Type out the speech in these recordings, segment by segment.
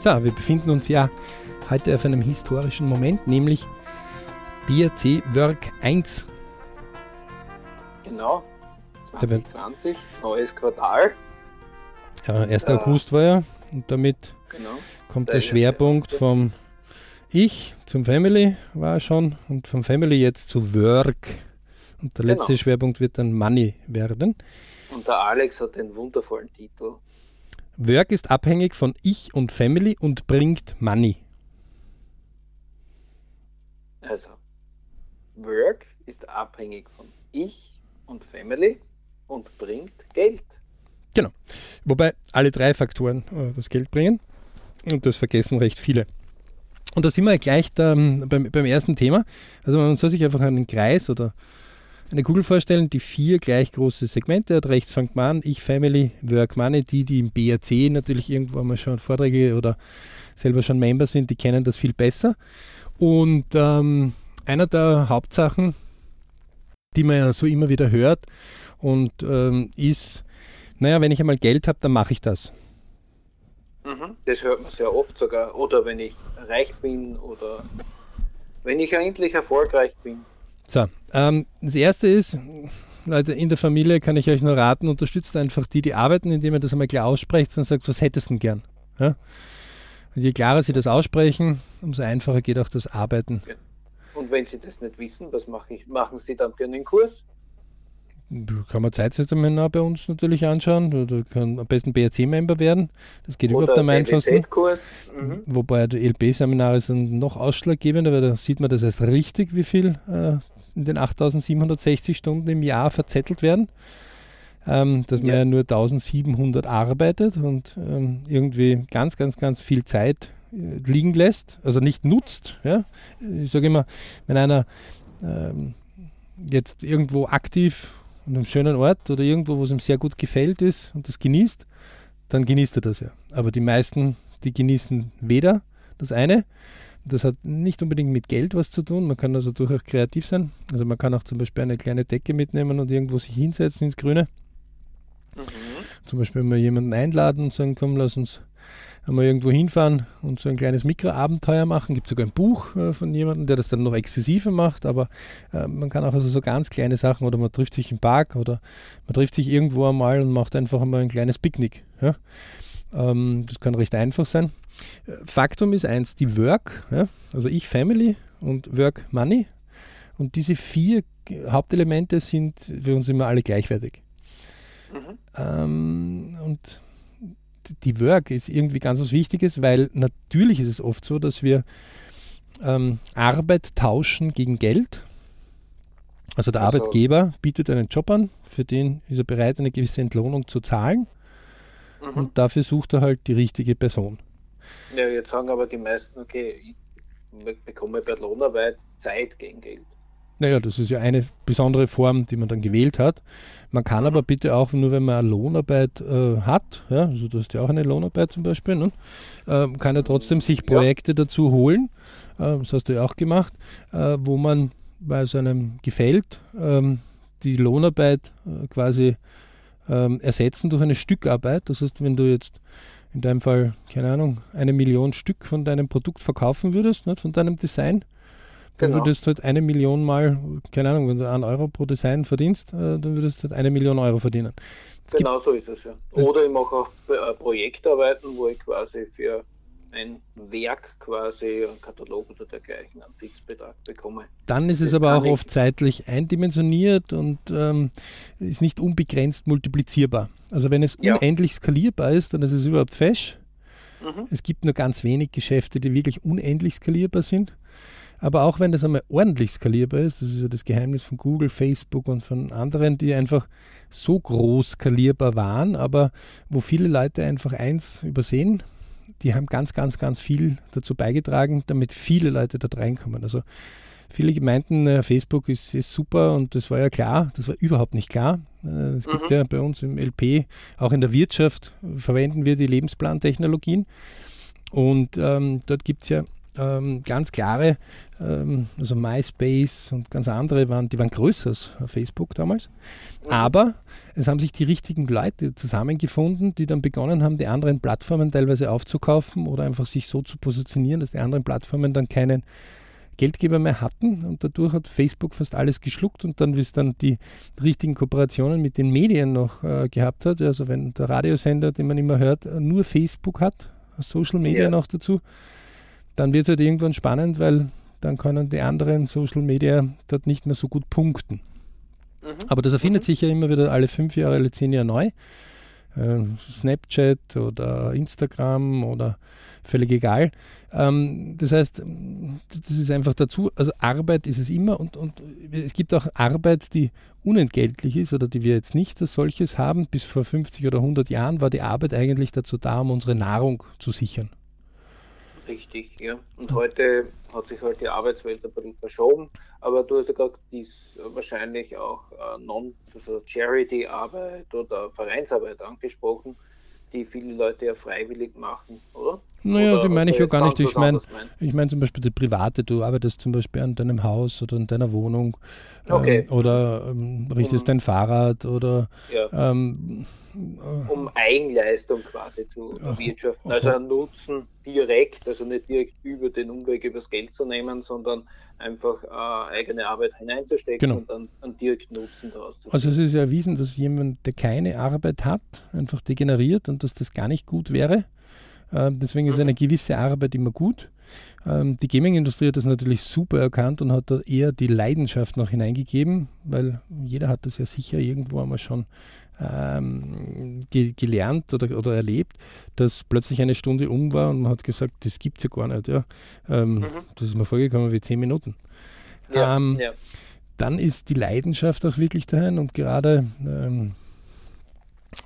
So, wir befinden uns ja heute auf einem historischen Moment, nämlich BRC Work 1. Genau, 2020, neues Quartal. Ja, 1. Äh, August war ja und damit genau, kommt der, der Schwerpunkt vom Ich zum Family war schon und vom Family jetzt zu Work. Und der letzte genau. Schwerpunkt wird dann Money werden. Und der Alex hat den wundervollen Titel Work ist abhängig von Ich und Family und bringt Money. Also, Work ist abhängig von Ich und Family und bringt Geld. Genau. Wobei alle drei Faktoren äh, das Geld bringen und das vergessen recht viele. Und da sind wir gleich da, ähm, beim, beim ersten Thema. Also man soll sich einfach einen Kreis oder eine Kugel vorstellen, die vier gleich große Segmente hat. Rechts fängt man an, ich, Family, Work, Money. Die, die im BRC natürlich irgendwo mal schon Vorträge oder selber schon Member sind, die kennen das viel besser. Und ähm, einer der Hauptsachen, die man ja so immer wieder hört und ähm, ist, naja, wenn ich einmal Geld habe, dann mache ich das. Mhm, das hört man sehr oft sogar. Oder wenn ich reich bin oder wenn ich endlich erfolgreich bin. So, ähm, das erste ist, Leute, in der Familie kann ich euch nur raten, unterstützt einfach die, die arbeiten, indem ihr das einmal klar aussprecht und sagt, was hättest du denn gern? Ja? Und je klarer sie das aussprechen, umso einfacher geht auch das Arbeiten. Und wenn sie das nicht wissen, was mache ich, machen sie dann für einen Kurs? Kann man Zeitseminar bei uns natürlich anschauen oder kann am besten BRC-Member werden. Das geht Oder überhaupt am einfachsten. Mhm. Wobei die LP-Seminare sind noch ausschlaggebender, weil da sieht man das erst richtig, wie viel äh, in den 8760 Stunden im Jahr verzettelt werden. Ähm, dass man ja. ja nur 1700 arbeitet und ähm, irgendwie ganz, ganz, ganz viel Zeit äh, liegen lässt, also nicht nutzt. Ja? Ich sage immer, wenn einer ähm, jetzt irgendwo aktiv an einem schönen Ort oder irgendwo, wo es ihm sehr gut gefällt ist und das genießt, dann genießt er das ja. Aber die meisten, die genießen weder das eine das hat nicht unbedingt mit Geld was zu tun. Man kann also durchaus kreativ sein. Also man kann auch zum Beispiel eine kleine Decke mitnehmen und irgendwo sich hinsetzen ins Grüne. Mhm. Zum Beispiel mal jemanden einladen und sagen, komm, lass uns einmal irgendwo hinfahren und so ein kleines Mikroabenteuer machen. Gibt sogar ein Buch äh, von jemandem, der das dann noch exzessiver macht, aber äh, man kann auch also so ganz kleine Sachen oder man trifft sich im Park oder man trifft sich irgendwo einmal und macht einfach einmal ein kleines Picknick. Ja? Ähm, das kann recht einfach sein. Faktum ist eins, die Work, ja, also ich Family und Work Money. Und diese vier Hauptelemente sind für uns immer alle gleichwertig. Mhm. Ähm, und die Work ist irgendwie ganz was Wichtiges, weil natürlich ist es oft so, dass wir ähm, Arbeit tauschen gegen Geld. Also der also, Arbeitgeber bietet einen Job an, für den ist er bereit, eine gewisse Entlohnung zu zahlen. Mhm. Und dafür sucht er halt die richtige Person. Ja, jetzt sagen aber die meisten, okay, ich bekomme bei Lohnarbeit Zeit gegen Geld. Naja, das ist ja eine besondere Form, die man dann gewählt hat. Man kann mhm. aber bitte auch, nur wenn man eine Lohnarbeit äh, hat, ja, also du hast ja auch eine Lohnarbeit zum Beispiel, ne, äh, kann er trotzdem sich Projekte ja. dazu holen, äh, das hast du ja auch gemacht, äh, wo man bei so einem gefällt, ähm, die Lohnarbeit äh, quasi ähm, ersetzen durch eine Stückarbeit. Das heißt, wenn du jetzt in deinem Fall, keine Ahnung, eine Million Stück von deinem Produkt verkaufen würdest, nicht, von deinem Design, dann genau. würdest du halt eine Million mal, keine Ahnung, wenn du einen Euro pro Design verdienst, äh, dann würdest du halt eine Million Euro verdienen. Es genau so ist es ja. Oder ich mache auch äh, Projektarbeiten, wo ich quasi für ein Werk quasi, ein Katalog oder dergleichen, einen Fixbetrag bekomme. Dann ist es das aber auch oft zeitlich eindimensioniert und ähm, ist nicht unbegrenzt multiplizierbar. Also wenn es ja. unendlich skalierbar ist, dann ist es überhaupt fesch. Mhm. Es gibt nur ganz wenig Geschäfte, die wirklich unendlich skalierbar sind. Aber auch wenn das einmal ordentlich skalierbar ist, das ist ja das Geheimnis von Google, Facebook und von anderen, die einfach so groß skalierbar waren, aber wo viele Leute einfach eins übersehen, die haben ganz, ganz, ganz viel dazu beigetragen, damit viele Leute dort reinkommen. Also viele meinten, äh, Facebook ist, ist, super und das war ja klar, das war überhaupt nicht klar. Äh, es mhm. gibt ja bei uns im LP, auch in der Wirtschaft, verwenden wir die Lebensplantechnologien und ähm, dort gibt es ja ähm, ganz klare, ähm, also MySpace und ganz andere waren, die waren größer als Facebook damals. Mhm. Aber es haben sich die richtigen Leute zusammengefunden, die dann begonnen haben, die anderen Plattformen teilweise aufzukaufen oder einfach sich so zu positionieren, dass die anderen Plattformen dann keinen Geldgeber mehr hatten und dadurch hat Facebook fast alles geschluckt und dann, wie es dann die richtigen Kooperationen mit den Medien noch äh, gehabt hat, also wenn der Radiosender, den man immer hört, nur Facebook hat, Social Media ja. noch dazu, dann wird es halt irgendwann spannend, weil dann können die anderen Social Media dort nicht mehr so gut punkten. Mhm. Aber das erfindet mhm. sich ja immer wieder alle fünf Jahre, alle zehn Jahre neu. Äh, Snapchat oder Instagram oder völlig egal. Ähm, das heißt, das ist einfach dazu, also Arbeit ist es immer und, und es gibt auch Arbeit, die unentgeltlich ist oder die wir jetzt nicht als solches haben. Bis vor 50 oder 100 Jahren war die Arbeit eigentlich dazu da, um unsere Nahrung zu sichern. Richtig, ja. Und ja. heute hat sich halt die Arbeitswelt ein bisschen verschoben, aber du hast ja gerade dies wahrscheinlich auch äh, Non, also Charity-Arbeit oder Vereinsarbeit angesprochen die viele Leute ja freiwillig machen, oder? Naja, oder die meine ich ja gar nicht. Ich meine ich mein zum Beispiel die private, du arbeitest zum Beispiel an deinem Haus oder in deiner Wohnung okay. ähm, oder ähm, richtest um, dein Fahrrad oder ja. ähm, um Eigenleistung quasi zu erwirtschaften. Also einen Nutzen direkt, also nicht direkt über den Umweg übers Geld zu nehmen, sondern einfach äh, eigene Arbeit hineinzustecken genau. und dann einen direkten Nutzen daraus zu Also es ist ja erwiesen, dass jemand, der keine Arbeit hat, einfach degeneriert und dass das gar nicht gut wäre. Äh, deswegen ist mhm. eine gewisse Arbeit immer gut. Ähm, die Gaming-Industrie hat das natürlich super erkannt und hat da eher die Leidenschaft noch hineingegeben, weil jeder hat das ja sicher irgendwo einmal schon ähm, ge gelernt oder, oder erlebt, dass plötzlich eine Stunde um war und man hat gesagt, das gibt es ja gar nicht. Ja. Ähm, mhm. Das ist mir vorgekommen wie zehn Minuten. Ja, ähm, ja. Dann ist die Leidenschaft auch wirklich dahin und gerade ähm,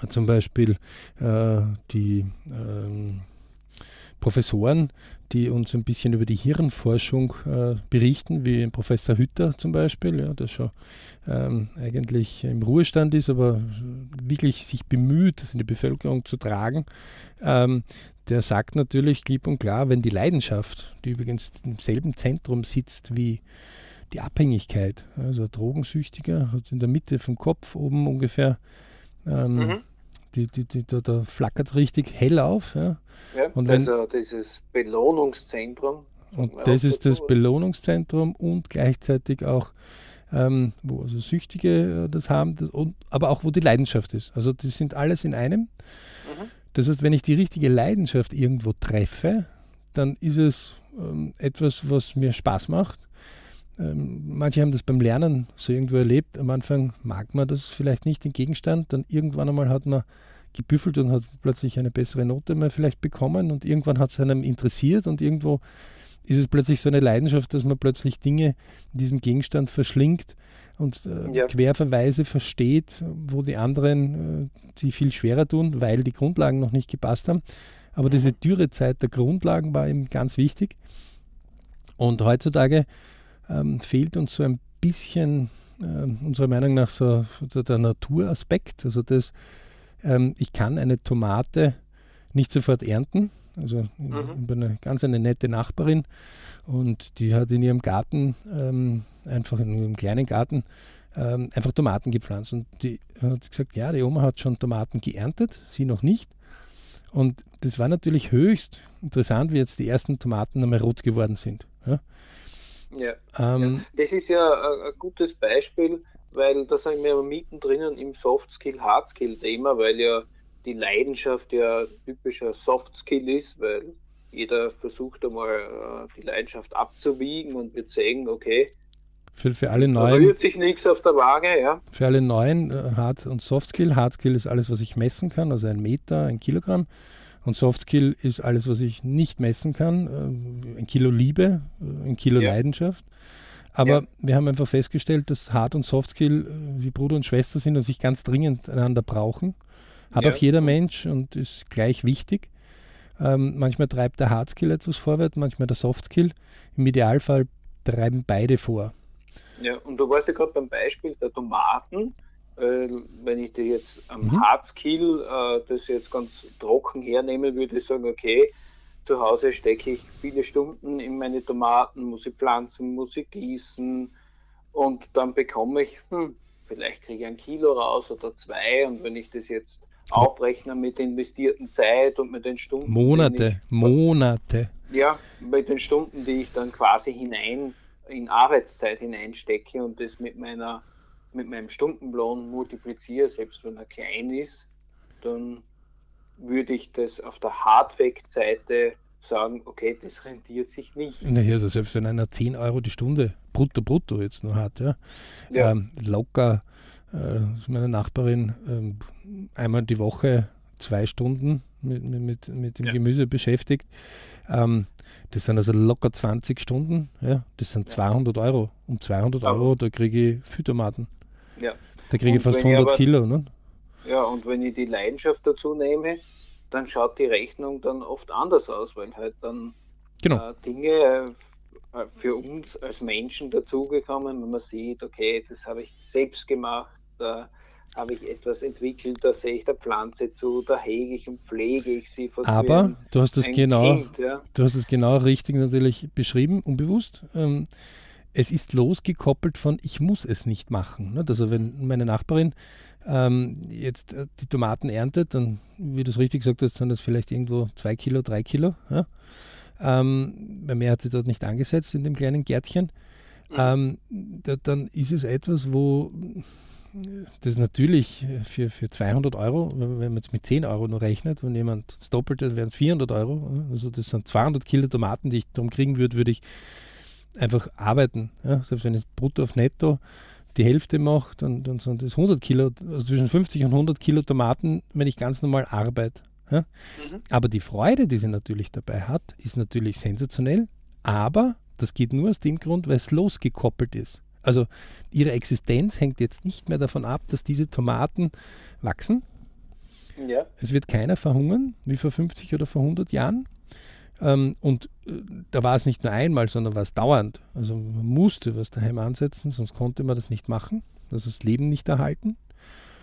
zum Beispiel äh, die ähm, Professoren, die uns ein bisschen über die Hirnforschung äh, berichten, wie Professor Hütter zum Beispiel, ja, der schon ähm, eigentlich im Ruhestand ist, aber wirklich sich bemüht, das in die Bevölkerung zu tragen. Ähm, der sagt natürlich klipp und klar, wenn die Leidenschaft, die übrigens im selben Zentrum sitzt wie die Abhängigkeit, also ein Drogensüchtiger hat in der Mitte vom Kopf oben ungefähr ähm, mhm die, die, die, da, da flackert es richtig hell auf. Ja. ja und wenn, also dieses Belohnungszentrum. Und das ist das Belohnungszentrum und gleichzeitig auch, ähm, wo also Süchtige äh, das haben, das, und, aber auch wo die Leidenschaft ist. Also das sind alles in einem. Mhm. Das heißt, wenn ich die richtige Leidenschaft irgendwo treffe, dann ist es ähm, etwas, was mir Spaß macht manche haben das beim Lernen so irgendwo erlebt. Am Anfang mag man das vielleicht nicht, den Gegenstand. Dann irgendwann einmal hat man gebüffelt und hat plötzlich eine bessere Note mal vielleicht bekommen und irgendwann hat es einem interessiert und irgendwo ist es plötzlich so eine Leidenschaft, dass man plötzlich Dinge in diesem Gegenstand verschlingt und äh, ja. Querverweise versteht, wo die anderen äh, sie viel schwerer tun, weil die Grundlagen noch nicht gepasst haben. Aber mhm. diese Dürrezeit der Grundlagen war eben ganz wichtig. Und heutzutage ähm, fehlt uns so ein bisschen äh, unserer Meinung nach so der Naturaspekt. Also das, ähm, ich kann eine Tomate nicht sofort ernten. Also mhm. eine ganz eine nette Nachbarin und die hat in ihrem Garten, ähm, einfach in ihrem kleinen Garten, ähm, einfach Tomaten gepflanzt. Und die hat gesagt, ja, die Oma hat schon Tomaten geerntet, sie noch nicht. Und das war natürlich höchst interessant, wie jetzt die ersten Tomaten einmal rot geworden sind. Ja? Ja, ähm, ja. das ist ja ein, gutes Beispiel, weil da sind wir mittendrin im Soft-Skill, Hard-Skill-Thema, weil ja die Leidenschaft ja typischer Soft-Skill ist, weil jeder versucht einmal äh, die Leidenschaft abzuwiegen und wird sehen, okay, für, für alle neuen. Da rührt sich nichts auf der Waage, ja. Für alle neuen äh, Hard- und Soft-Skill. Hard-Skill ist alles, was ich messen kann, also ein Meter, ein Kilogramm. Und Soft Skill ist alles, was ich nicht messen kann. Äh, ein Kilo Liebe, äh, ein Kilo ja. Leidenschaft. Aber ja. wir haben einfach festgestellt, dass Hard und Soft Skill äh, wie Bruder und Schwester sind und sich ganz dringend einander brauchen. Hat ja. auch jeder Mensch und ist gleich wichtig. Ähm, manchmal treibt der Hard Skill etwas vorwärts, manchmal der Soft Skill. Im Idealfall treiben beide vor. Ja, und du warst ja gerade beim Beispiel der Tomaten äh, wenn ich dir jetzt am mhm. Hardskill äh, das jetzt ganz trocken hernehme, würde ich sagen, okay, zu Hause stecke ich viele Stunden in meine Tomaten, muss ich pflanzen, muss ich gießen und dann bekomme ich, hm, vielleicht kriege ich ein Kilo raus oder zwei und wenn ich das jetzt aufrechne mit der investierten Zeit und mit den Stunden. Monate, ich, Monate. Ja, mit den Stunden, die ich dann quasi hinein in Arbeitszeit hineinstecke und das mit meiner mit meinem Stundenlohn multipliziere, selbst wenn er klein ist, dann würde ich das auf der Hardfact-Seite sagen, okay, das rentiert sich nicht. Naja, also selbst wenn einer 10 Euro die Stunde brutto brutto jetzt nur hat, ja, ja. Ähm, locker, äh, meine Nachbarin ähm, einmal die Woche zwei Stunden mit, mit, mit dem ja. Gemüse beschäftigt. Ähm, das sind also locker 20 Stunden, ja, das sind 200 Euro. Um 200 Euro, da kriege ich Füttermaten. Ja. Da kriege ich fast 100 ich aber, Kilo. Ne? Ja, und wenn ich die Leidenschaft dazu nehme, dann schaut die Rechnung dann oft anders aus, weil halt dann genau. äh, Dinge äh, für uns als Menschen dazugekommen, wenn man sieht, okay, das habe ich selbst gemacht, da habe ich etwas entwickelt, da sehe ich der Pflanze zu, da hege ich und pflege ich sie. Aber du hast es genau, kind, ja. du hast es genau richtig natürlich beschrieben, unbewusst. Ähm, es ist losgekoppelt von ich muss es nicht machen. Ne? Also wenn meine Nachbarin ähm, jetzt äh, die Tomaten erntet, dann, wie du es richtig gesagt hast, sind das vielleicht irgendwo zwei Kilo, drei Kilo. Ja? Ähm, mehr hat sie dort nicht angesetzt in dem kleinen Gärtchen. Mhm. Ähm, da, dann ist es etwas, wo das natürlich für, für 200 Euro, wenn man jetzt mit 10 Euro nur rechnet, wenn jemand das Doppelte, wären es 400 Euro. Also das sind 200 Kilo Tomaten, die ich darum kriegen würde, würde ich einfach arbeiten. Ja? Selbst wenn ich brutto auf netto die Hälfte mache, dann, dann sind das 100 Kilo, also zwischen 50 und 100 Kilo Tomaten, wenn ich ganz normal arbeite. Ja? Mhm. Aber die Freude, die sie natürlich dabei hat, ist natürlich sensationell, aber das geht nur aus dem Grund, weil es losgekoppelt ist. Also ihre Existenz hängt jetzt nicht mehr davon ab, dass diese Tomaten wachsen. Ja. Es wird keiner verhungern, wie vor 50 oder vor 100 Jahren. Ähm, und äh, da war es nicht nur einmal, sondern war es dauernd. Also man musste was daheim ansetzen, sonst konnte man das nicht machen. Also das Leben nicht erhalten.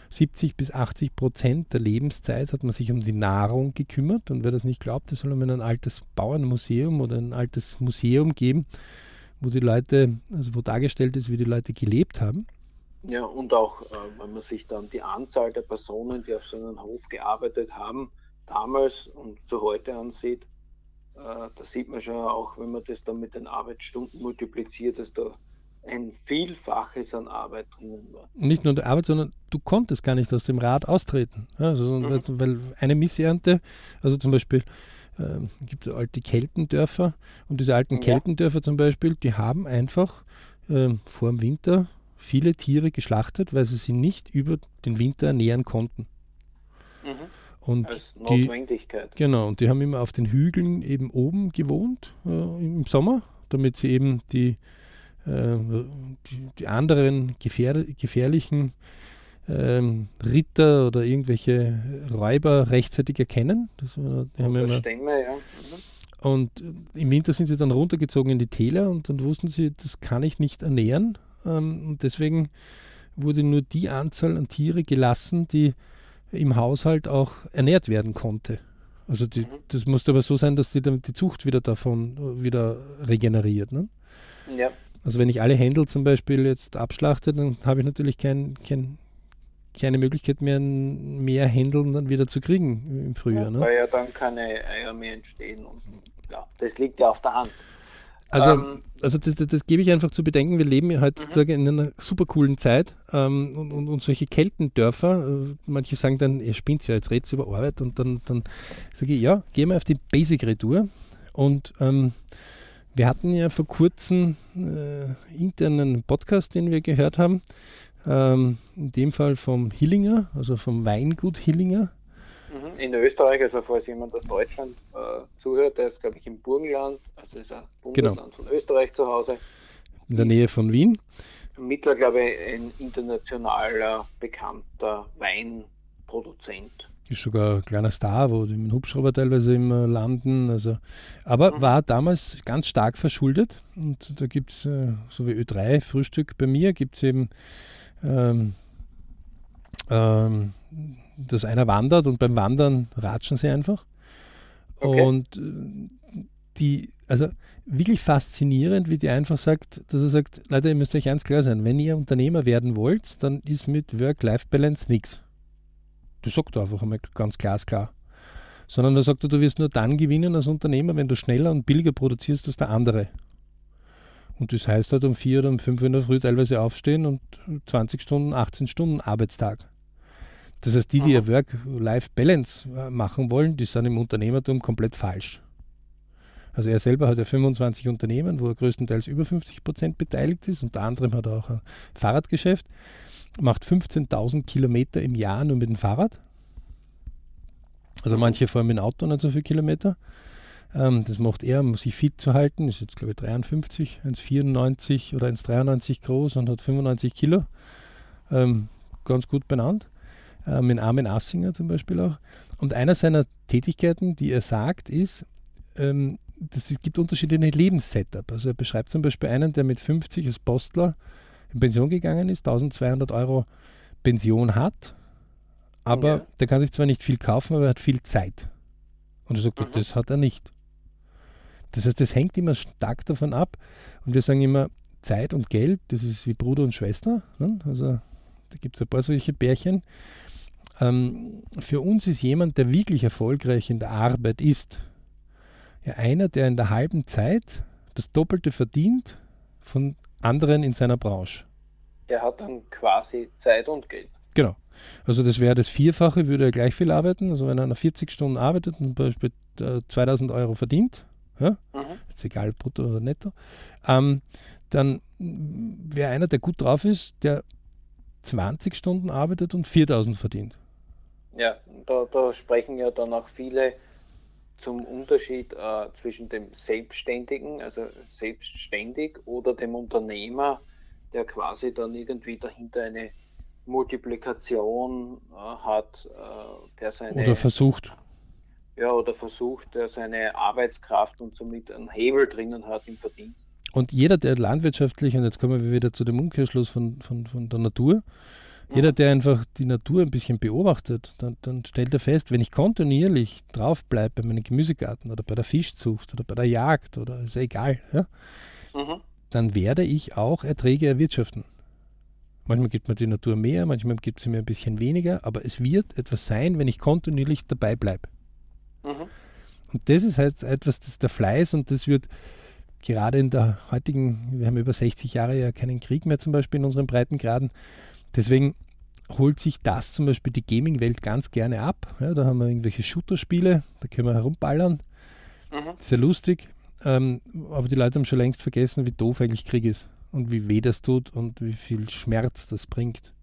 70 bis 80 Prozent der Lebenszeit hat man sich um die Nahrung gekümmert. Und wer das nicht glaubt, der soll man ein altes Bauernmuseum oder ein altes Museum geben, wo die Leute, also wo dargestellt ist, wie die Leute gelebt haben. Ja, und auch, äh, wenn man sich dann die Anzahl der Personen, die auf so einem Hof gearbeitet haben, damals und zu heute ansieht, äh, da sieht man schon auch, wenn man das dann mit den Arbeitsstunden multipliziert, dass da ein Vielfaches an Arbeit drinnen war. Nicht nur die Arbeit, sondern du konntest gar nicht aus dem Rad austreten. Also, mhm. weil eine Missernte, also zum Beispiel äh, gibt es alte Keltendörfer und diese alten ja. Keltendörfer zum Beispiel, die haben einfach äh, vor dem Winter viele Tiere geschlachtet, weil sie sie nicht über den Winter ernähren konnten. Mhm. Und Als Notwendigkeit. Die, genau, und die haben immer auf den Hügeln eben oben gewohnt äh, im Sommer, damit sie eben die, äh, die, die, anderen gefähr gefährlichen ähm, Ritter oder irgendwelche Räuber rechtzeitig erkennen. Das, haben immer, Stämme, ja. Mhm. Und im Winter sind sie dann runtergezogen in die Täler und dann wussten sie, das kann ich nicht ernähren. Ähm, und deswegen wurde nur die Anzahl an Tiere gelassen, die im Haushalt auch ernährt werden konnte. Also die, mhm. das musste aber so sein, dass die, die Zucht wieder davon wieder regeneriert. Ne? Ja. Also wenn ich alle Händel zum Beispiel jetzt abschlachte, dann habe ich natürlich kein, kein, keine Möglichkeit mehr, mehr Händeln dann wieder zu kriegen im Frühjahr. Ja, ne? Weil ja dann keine Eier mehr entstehen. Und, ja, das liegt ja auf der Hand. Also, ähm, also das, das, das, gebe ich einfach zu bedenken. Wir leben ja heutzutage mhm. in einer super coolen Zeit ähm, und, und, und, solche Keltendörfer, äh, manche sagen dann, ihr spinnt ja, jetzt redet über Arbeit und dann, dann sage ich, ja, gehen wir auf die Basic-Retour und ähm, wir hatten ja vor kurzem äh, internen Podcast, den wir gehört haben, ähm, in dem Fall vom Hillinger, also vom Weingut Hillinger Mhm. In Österreich, also falls jemand aus Deutschland äh, zuhört, der ist, glaube ich, im Burgenland, also ist ein Bundesland genau. von Österreich zu Hause. In der Nähe von Wien. Mittler, glaube ich, ein internationaler, bekannter Weinproduzent. Ist sogar ein kleiner Star, wo die mit dem Hubschrauber teilweise immer landen. Also, aber mhm. war damals ganz stark verschuldet. Und da gibt es, äh, so wie Ö3 Frühstück bei mir, gibt es eben ähm, ähm, dass einer wandert und beim Wandern ratschen sie einfach. Okay. Und äh, die, also wirklich faszinierend, wie die einfach sagt, dass er sagt, Leute, ihr müsst euch ganz klar sein, wenn ihr Unternehmer werden wollt, dann ist mit Work-Life-Balance nichts. Das sagt er einfach einmal ganz glasklar. Sondern da sagt er, du wirst nur dann gewinnen als Unternehmer, wenn du schneller und billiger produzierst als der andere. Und das heißt halt um vier oder um fünf in der Früh teilweise aufstehen und 20 Stunden, 18 Stunden Arbeitstag. Das heißt, die, die ihr Work-Life-Balance äh, machen wollen, die sind im Unternehmertum komplett falsch. Also er selber hat ja 25 Unternehmen, wo er größtenteils über 50 Prozent beteiligt ist. Unter anderem hat er auch ein Fahrradgeschäft, macht 15.000 Kilometer im Jahr nur mit dem Fahrrad. Also manche fahren mit dem Auto nicht so viele Kilometer. Ähm, das macht er, um sich fit zu halten. Ist jetzt, glaube ich, 53, 1,94 oder 1,93 groß und hat 95 Kilo. Ähm, ganz gut benannt. Ähm, mit Armin Assinger zum Beispiel auch. Und einer seiner Tätigkeiten, die er sagt, ist, ähm, das, es gibt unterschiedliche Lebenssetup. Also er beschreibt zum Beispiel einen, der mit 50 als Postler in Pension gegangen ist, 1200 Euro Pension hat, aber ja. der kann sich zwar nicht viel kaufen, aber er hat viel Zeit. Und er sagt, mhm. das hat er nicht. Das heißt, das hängt immer stark davon ab. Und wir sagen immer, Zeit und Geld, das ist wie Bruder und Schwester. Ne? Also da gibt es ein paar solche Bärchen. Ähm, für uns ist jemand, der wirklich erfolgreich in der Arbeit ist, ja einer, der in der halben Zeit das Doppelte verdient von anderen in seiner Branche. Der hat dann quasi Zeit und Geld. Genau. Also das wäre das Vierfache, würde er gleich viel arbeiten. Also wenn er 40 Stunden arbeitet und zum Beispiel 2000 äh, Euro verdient, ja, mhm. jetzt egal brutto oder netto, ähm, dann wäre einer, der gut drauf ist, der 20 Stunden arbeitet und 4000 verdient. Ja, da, da sprechen ja dann auch viele zum Unterschied äh, zwischen dem Selbstständigen, also selbstständig, oder dem Unternehmer, der quasi dann irgendwie dahinter eine Multiplikation äh, hat, äh, der seine. Oder versucht. Ja, oder versucht, der seine Arbeitskraft und somit einen Hebel drinnen hat im Verdienst. Und jeder, der landwirtschaftlich, und jetzt kommen wir wieder zu dem Umkehrschluss von, von, von der Natur, jeder, der einfach die Natur ein bisschen beobachtet, dann, dann stellt er fest, wenn ich kontinuierlich draufbleibe bei meinem Gemüsegarten oder bei der Fischzucht oder bei der Jagd oder ist ja egal, ja, mhm. dann werde ich auch Erträge erwirtschaften. Manchmal gibt mir die Natur mehr, manchmal gibt sie mir ein bisschen weniger, aber es wird etwas sein, wenn ich kontinuierlich dabei bleibe. Mhm. Und das ist halt etwas, das ist der Fleiß und das wird gerade in der heutigen, wir haben über 60 Jahre ja keinen Krieg mehr zum Beispiel in unseren Breitengraden, Deswegen holt sich das zum Beispiel die Gaming-Welt ganz gerne ab. Ja, da haben wir irgendwelche Shooter-Spiele, da können wir herumballern. Mhm. Sehr lustig. Ähm, aber die Leute haben schon längst vergessen, wie doof eigentlich Krieg ist und wie weh das tut und wie viel Schmerz das bringt.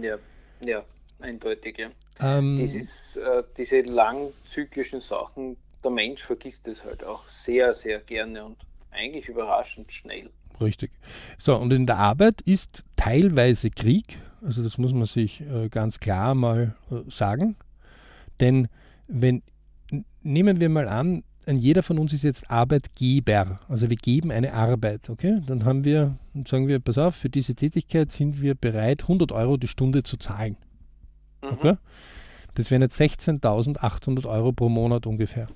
Ja, ja, eindeutig, ja. Ähm, Dieses, äh, diese langzyklischen Sachen, der Mensch vergisst es halt auch sehr, sehr gerne und eigentlich überraschend schnell. Richtig. So, und in der Arbeit ist teilweise Krieg, also das muss man sich äh, ganz klar mal äh, sagen. Denn wenn, nehmen wir mal an, jeder von uns ist jetzt Arbeitgeber, also wir geben eine Arbeit, okay? Dann haben wir, sagen wir, pass auf, für diese Tätigkeit sind wir bereit, 100 Euro die Stunde zu zahlen. Mhm. Okay? Das wären jetzt 16.800 Euro pro Monat ungefähr.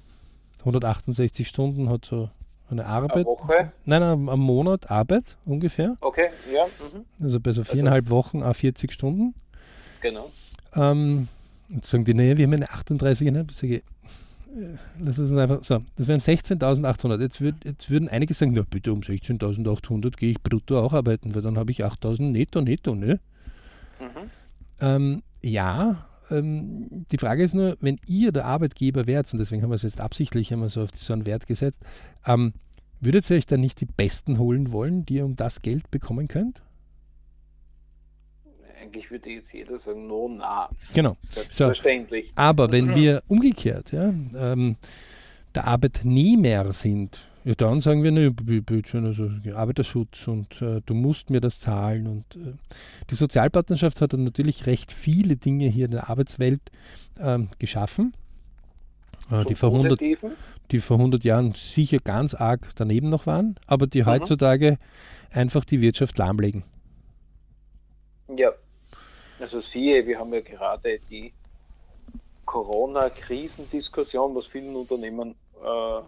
168 Stunden hat so eine Arbeit. Eine Woche? Nein, am, am Monat Arbeit ungefähr. Okay, ja. Mhm. Also bei so viereinhalb also, Wochen a 40 Stunden. Genau. Ähm, und sagen die, naja, wir haben eine 38 ne? Ich sage, äh, lass uns einfach so, das wären 16.800. Jetzt, würd, jetzt würden einige sagen, na bitte um 16.800 gehe ich brutto auch arbeiten, weil dann habe ich 8.000 netto, netto, ne? Mhm. Ähm, ja, ähm, die Frage ist nur, wenn ihr der Arbeitgeber wärt, und deswegen haben wir es jetzt absichtlich einmal so auf so einen Wert gesetzt, ähm, würdet ihr euch dann nicht die Besten holen wollen, die ihr um das Geld bekommen könnt? Eigentlich würde jetzt jeder sagen, no, na. Genau. Selbstverständlich. So, aber wenn wir umgekehrt, ja, ähm, der Arbeitnehmer sind, ja, dann sagen wir, ne, also Arbeiterschutz und äh, du musst mir das zahlen. Und äh, die Sozialpartnerschaft hat dann natürlich recht viele Dinge hier in der Arbeitswelt ähm, geschaffen, äh, die, 100, die vor 100 Jahren sicher ganz arg daneben noch waren, aber die mhm. heutzutage einfach die Wirtschaft lahmlegen. Ja, also siehe, wir haben ja gerade die Corona-Krisendiskussion, was vielen Unternehmen äh,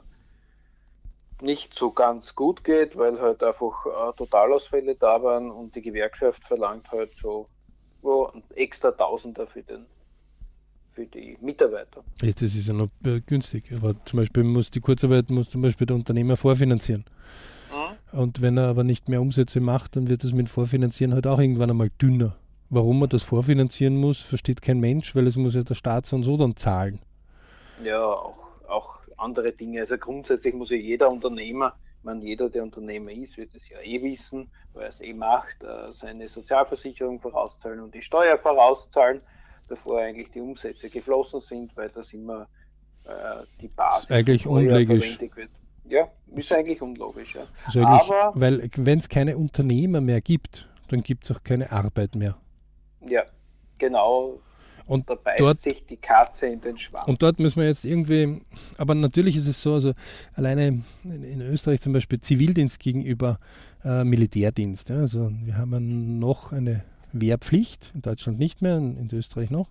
nicht so ganz gut geht, weil halt einfach äh, Totalausfälle da waren und die Gewerkschaft verlangt halt so wo, extra Tausender für den für die Mitarbeiter. Das ist ja noch äh, günstig. Aber zum Beispiel muss die Kurzarbeit muss zum Beispiel der Unternehmer vorfinanzieren. Mhm. Und wenn er aber nicht mehr Umsätze macht, dann wird das mit Vorfinanzieren halt auch irgendwann einmal dünner. Warum man das vorfinanzieren muss, versteht kein Mensch, weil es muss ja der Staat so und so dann zahlen. Ja, auch, auch andere Dinge. Also grundsätzlich muss ja jeder Unternehmer, ich meine, jeder, der Unternehmer ist, wird es ja eh wissen, weil er es eh macht, äh, seine Sozialversicherung vorauszahlen und die Steuer vorauszahlen, bevor eigentlich die Umsätze geflossen sind, weil das immer äh, die Basis eigentlich unlogisch. wird. Ja, ist eigentlich unlogisch. Ja. Also Aber, weil wenn es keine Unternehmer mehr gibt, dann gibt es auch keine Arbeit mehr. Ja, genau und da beißt dort, sich die Katze in den Schwanz. Und dort müssen wir jetzt irgendwie, aber natürlich ist es so, also alleine in Österreich zum Beispiel Zivildienst gegenüber äh, Militärdienst. Ja, also wir haben noch eine Wehrpflicht, in Deutschland nicht mehr, in, Österreich noch.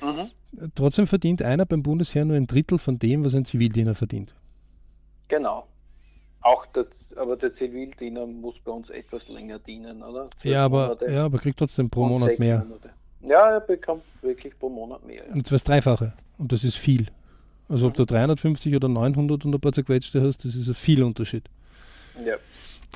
Mhm. Trotzdem verdient einer beim Bundesheer nur ein Drittel von dem, was ein Zivildiener verdient. Genau. Auch der, aber der Zivildiener muss bei uns etwas länger dienen, oder? Ja aber, ja, aber kriegt trotzdem pro Monat mehr. Monate. Ja, er bekommt wirklich pro Monat mehr. Ja. Und zwar das Dreifache. Und das ist viel. Also mhm. ob du 350 oder 900 und ein paar zerquetschte hast, das ist ein viel Unterschied. Ja.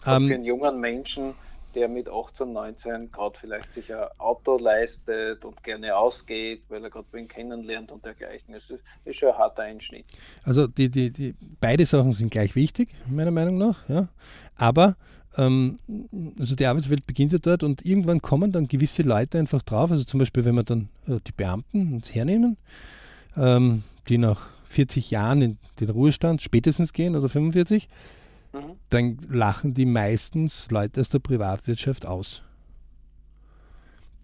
Ähm, für einen jungen Menschen, der mit 18, 19 gerade vielleicht sich ein Auto leistet und gerne ausgeht, weil er gerade wen kennenlernt und dergleichen. Das ist, ist schon ein harter Einschnitt. Also die, die, die, beide Sachen sind gleich wichtig, meiner Meinung nach. Ja. Aber ähm, also die Arbeitswelt beginnt ja dort und irgendwann kommen dann gewisse Leute einfach drauf, also zum Beispiel, wenn wir dann äh, die Beamten uns hernehmen, ähm, die nach 40 Jahren in den Ruhestand spätestens gehen oder 45, mhm. dann lachen die meistens Leute aus der Privatwirtschaft aus.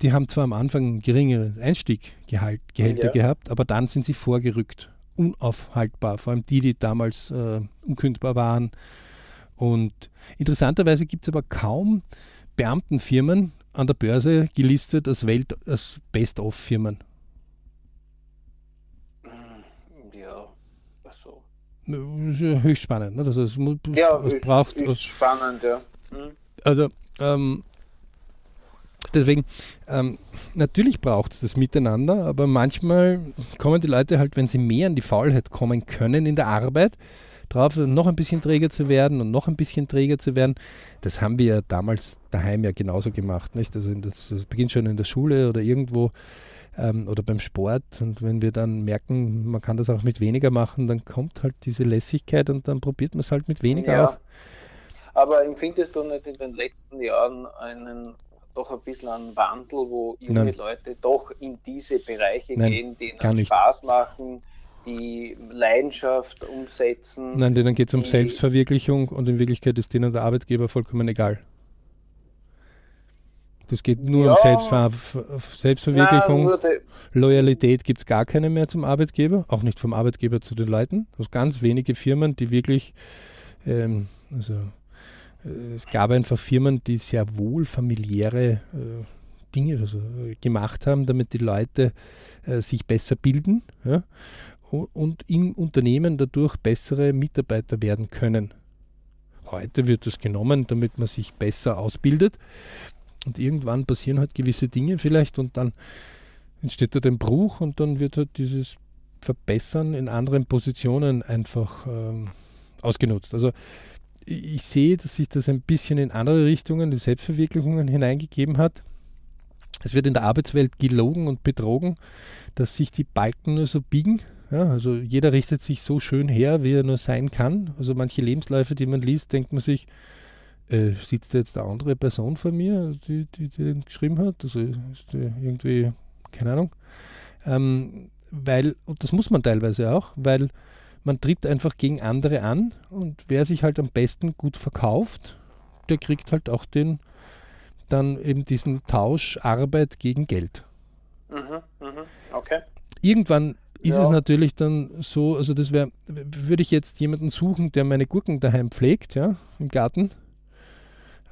Die haben zwar am Anfang einen geringeren Einstieggehalt, Gehälter ja. gehabt, aber dann sind sie vorgerückt. Unaufhaltbar. Vor allem die, die damals äh, unkündbar waren, und interessanterweise gibt es aber kaum Beamtenfirmen an der Börse gelistet als, Welt, als Best-of-Firmen. Ja, so. ist ja höchst spannend. Ne? Also es, ja, es ist, braucht, ist spannend, ja. Hm. Also, ähm, deswegen, ähm, natürlich braucht es das Miteinander, aber manchmal kommen die Leute halt, wenn sie mehr an die Faulheit kommen können in der Arbeit, drauf, noch ein bisschen träger zu werden und noch ein bisschen träger zu werden. Das haben wir ja damals daheim ja genauso gemacht. Nicht? Also das, das beginnt schon in der Schule oder irgendwo ähm, oder beim Sport. Und wenn wir dann merken, man kann das auch mit weniger machen, dann kommt halt diese Lässigkeit und dann probiert man es halt mit weniger ja. auf. Aber empfindest du nicht in den letzten Jahren einen doch ein bisschen einen Wandel, wo junge Nein. Leute doch in diese Bereiche Nein, gehen, denen Spaß machen, die Leidenschaft umsetzen. Nein, denen geht es um Selbstverwirklichung und in Wirklichkeit ist denen der Arbeitgeber vollkommen egal. Das geht nur ja, um Selbstver Selbstverwirklichung. Nein, Loyalität gibt es gar keine mehr zum Arbeitgeber, auch nicht vom Arbeitgeber zu den Leuten. Es ganz wenige Firmen, die wirklich, ähm, also äh, es gab einfach Firmen, die sehr wohl familiäre äh, Dinge also, gemacht haben, damit die Leute äh, sich besser bilden. Ja? und im Unternehmen dadurch bessere Mitarbeiter werden können. Heute wird das genommen, damit man sich besser ausbildet und irgendwann passieren halt gewisse Dinge vielleicht und dann entsteht da ein Bruch und dann wird halt dieses Verbessern in anderen Positionen einfach ähm, ausgenutzt. Also ich sehe, dass sich das ein bisschen in andere Richtungen, die Selbstverwirklichungen hineingegeben hat. Es wird in der Arbeitswelt gelogen und betrogen, dass sich die Balken nur so biegen ja, also jeder richtet sich so schön her, wie er nur sein kann. Also manche Lebensläufe, die man liest, denkt man sich, äh, sitzt da jetzt eine andere Person vor mir, die, die, die den geschrieben hat? Also ist die irgendwie, keine Ahnung. Ähm, weil, und das muss man teilweise auch, weil man tritt einfach gegen andere an und wer sich halt am besten gut verkauft, der kriegt halt auch den, dann eben diesen Tausch Arbeit gegen Geld. Mhm, mh, okay. Irgendwann ist ja. es natürlich dann so, also das wäre, würde ich jetzt jemanden suchen, der meine Gurken daheim pflegt, ja, im Garten.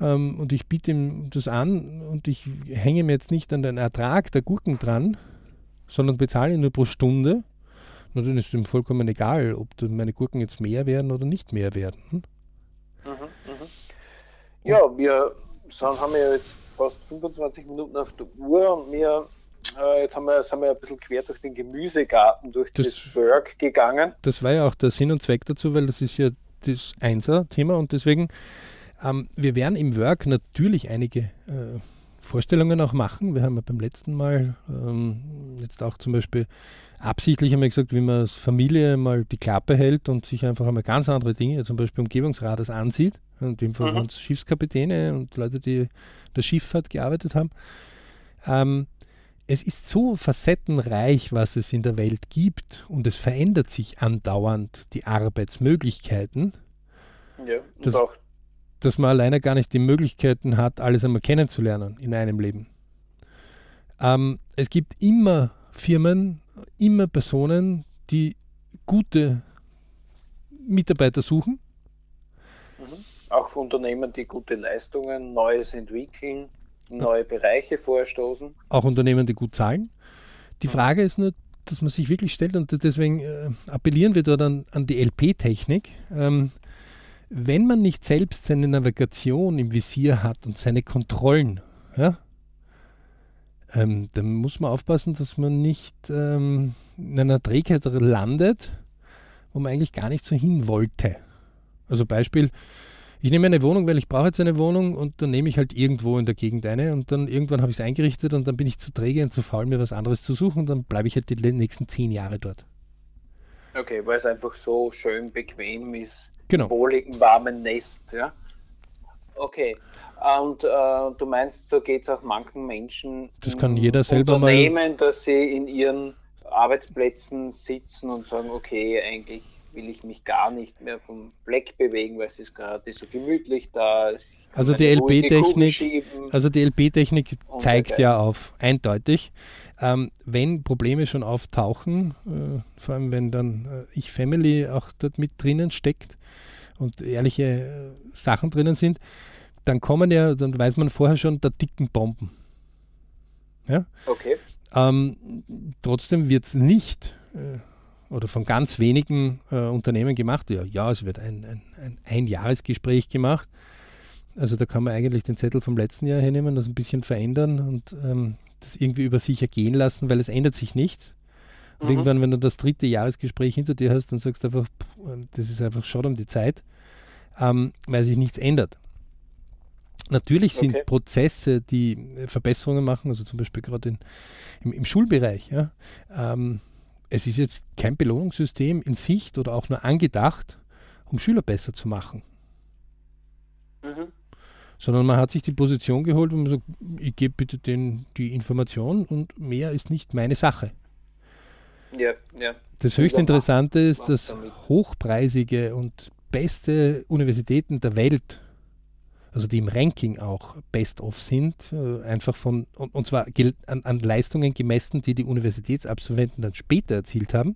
Ähm, und ich biete ihm das an und ich hänge mir jetzt nicht an den Ertrag der Gurken dran, sondern bezahle ihn nur pro Stunde. Und dann ist ihm vollkommen egal, ob meine Gurken jetzt mehr werden oder nicht mehr werden. Hm? Mhm, mh. Ja, wir sind, haben ja jetzt fast 25 Minuten auf der Uhr und wir äh, jetzt haben wir, sind wir ein bisschen quer durch den Gemüsegarten, durch das, das Work gegangen. Das war ja auch der Sinn und Zweck dazu, weil das ist ja das Einser-Thema und deswegen, ähm, wir werden im Work natürlich einige äh, Vorstellungen auch machen. Wir haben ja beim letzten Mal ähm, jetzt auch zum Beispiel absichtlich einmal gesagt, wie man als Familie mal die Klappe hält und sich einfach einmal ganz andere Dinge, zum Beispiel Umgebungsradars ansieht. In dem Fall mhm. uns Schiffskapitäne und Leute, die der Schifffahrt gearbeitet haben. Ähm, es ist so facettenreich, was es in der Welt gibt und es verändert sich andauernd die Arbeitsmöglichkeiten. Ja, dass, auch. Dass man alleine gar nicht die Möglichkeiten hat, alles einmal kennenzulernen in einem Leben. Ähm, es gibt immer Firmen, immer Personen, die gute Mitarbeiter suchen. Mhm. Auch Unternehmen, die gute Leistungen, Neues entwickeln neue Bereiche vorstoßen. Auch Unternehmen, die gut zahlen. Die Frage ist nur, dass man sich wirklich stellt und deswegen äh, appellieren wir dort an, an die LP-Technik. Ähm, wenn man nicht selbst seine Navigation im Visier hat und seine Kontrollen, ja, ähm, dann muss man aufpassen, dass man nicht ähm, in einer Trägheit landet, wo man eigentlich gar nicht so hin wollte. Also Beispiel, ich nehme eine Wohnung, weil ich brauche jetzt eine Wohnung und dann nehme ich halt irgendwo in der Gegend eine und dann irgendwann habe ich es eingerichtet und dann bin ich zu träge und zu faul, mir was anderes zu suchen und dann bleibe ich halt die nächsten zehn Jahre dort. Okay, weil es einfach so schön bequem ist. Genau. Wohligen, warmen Nest, ja. Okay. Und äh, du meinst, so geht es auch manchen Menschen. Das kann jeder selber Unternehmen, mal. dass sie in ihren Arbeitsplätzen sitzen und sagen, okay, eigentlich will ich mich gar nicht mehr vom Fleck bewegen, weil es ist gerade so gemütlich da. Also die LP-Technik, also die LP-Technik zeigt ja auf, eindeutig, ähm, wenn Probleme schon auftauchen, äh, vor allem wenn dann äh, ich Family auch dort mit drinnen steckt und ehrliche äh, Sachen drinnen sind, dann kommen ja, dann weiß man vorher schon, da dicken Bomben. Ja? Okay. Ähm, trotzdem wird es nicht äh, oder von ganz wenigen äh, Unternehmen gemacht. Ja, ja, es wird ein, ein, ein Einjahresgespräch gemacht. Also da kann man eigentlich den Zettel vom letzten Jahr hernehmen, das ein bisschen verändern und ähm, das irgendwie über sich ergehen lassen, weil es ändert sich nichts. Und mhm. irgendwann, wenn du das dritte Jahresgespräch hinter dir hast, dann sagst du einfach, das ist einfach schon um die Zeit, ähm, weil sich nichts ändert. Natürlich sind okay. Prozesse, die Verbesserungen machen, also zum Beispiel gerade im, im, Schulbereich, ja, ähm, es ist jetzt kein Belohnungssystem in Sicht oder auch nur angedacht, um Schüler besser zu machen. Mhm. Sondern man hat sich die Position geholt und man sagt, ich gebe bitte den, die Information und mehr ist nicht meine Sache. Ja, ja. Das höchst Interessante ist, dass hochpreisige und beste Universitäten der Welt also die im Ranking auch best-of sind, äh, einfach von, und, und zwar an, an, Leistungen gemessen, die die Universitätsabsolventen dann später erzielt haben.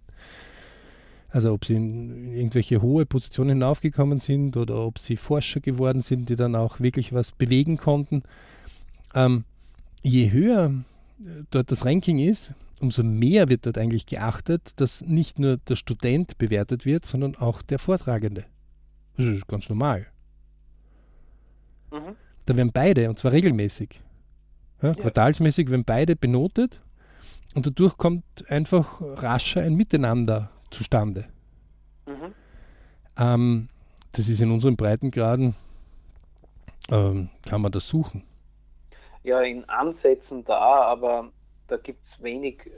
Also ob sie in irgendwelche hohe Positionen hinaufgekommen sind oder ob sie Forscher geworden sind, die dann auch wirklich was bewegen konnten. Ähm, je höher äh, dort das Ranking ist, umso mehr wird dort eigentlich geachtet, dass nicht nur der Student bewertet wird, sondern auch der Vortragende. Das ist ganz normal. Mhm. Da werden beide, und zwar regelmäßig, ja, ja. quartalsmäßig, werden beide benotet und dadurch kommt einfach rascher ein Miteinander zustande. Mhm. Ähm, das ist in unseren Breitengraden, ähm, kann man das suchen. Ja, in Ansätzen da, aber da gibt es wenig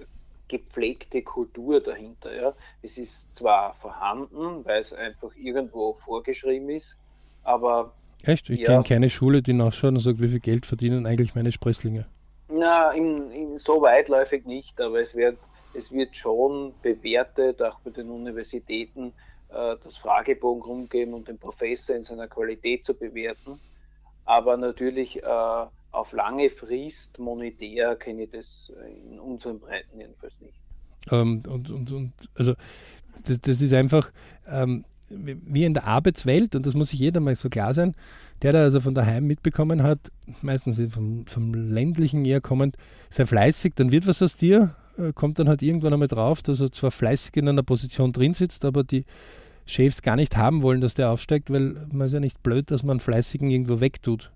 gepflegte Kultur dahinter. Ja. Es ist zwar vorhanden, weil es einfach irgendwo vorgeschrieben ist, aber Echt? Ich ja. kenne keine Schule, die nachschaut und sagt, wie viel Geld verdienen eigentlich meine Sprösslinge. Na, in, in so weitläufig nicht, aber es wird, es wird schon bewertet, auch bei den Universitäten, äh, das Fragebogen rumgeben und den Professor in seiner Qualität zu bewerten. Aber natürlich äh, auf lange Frist monetär kenne ich das in unseren Breiten jedenfalls nicht. Ähm, und, und, und also das, das ist einfach, ähm, wie in der Arbeitswelt, und das muss sich jeder mal so klar sein, der da also von daheim mitbekommen hat, meistens vom, vom ländlichen eher kommend, sei fleißig, dann wird was aus dir. Äh, kommt dann halt irgendwann einmal drauf, dass er zwar fleißig in einer Position drin sitzt, aber die Chefs gar nicht haben wollen, dass der aufsteigt, weil man ist ja nicht blöd, dass man Fleißigen irgendwo wegtut.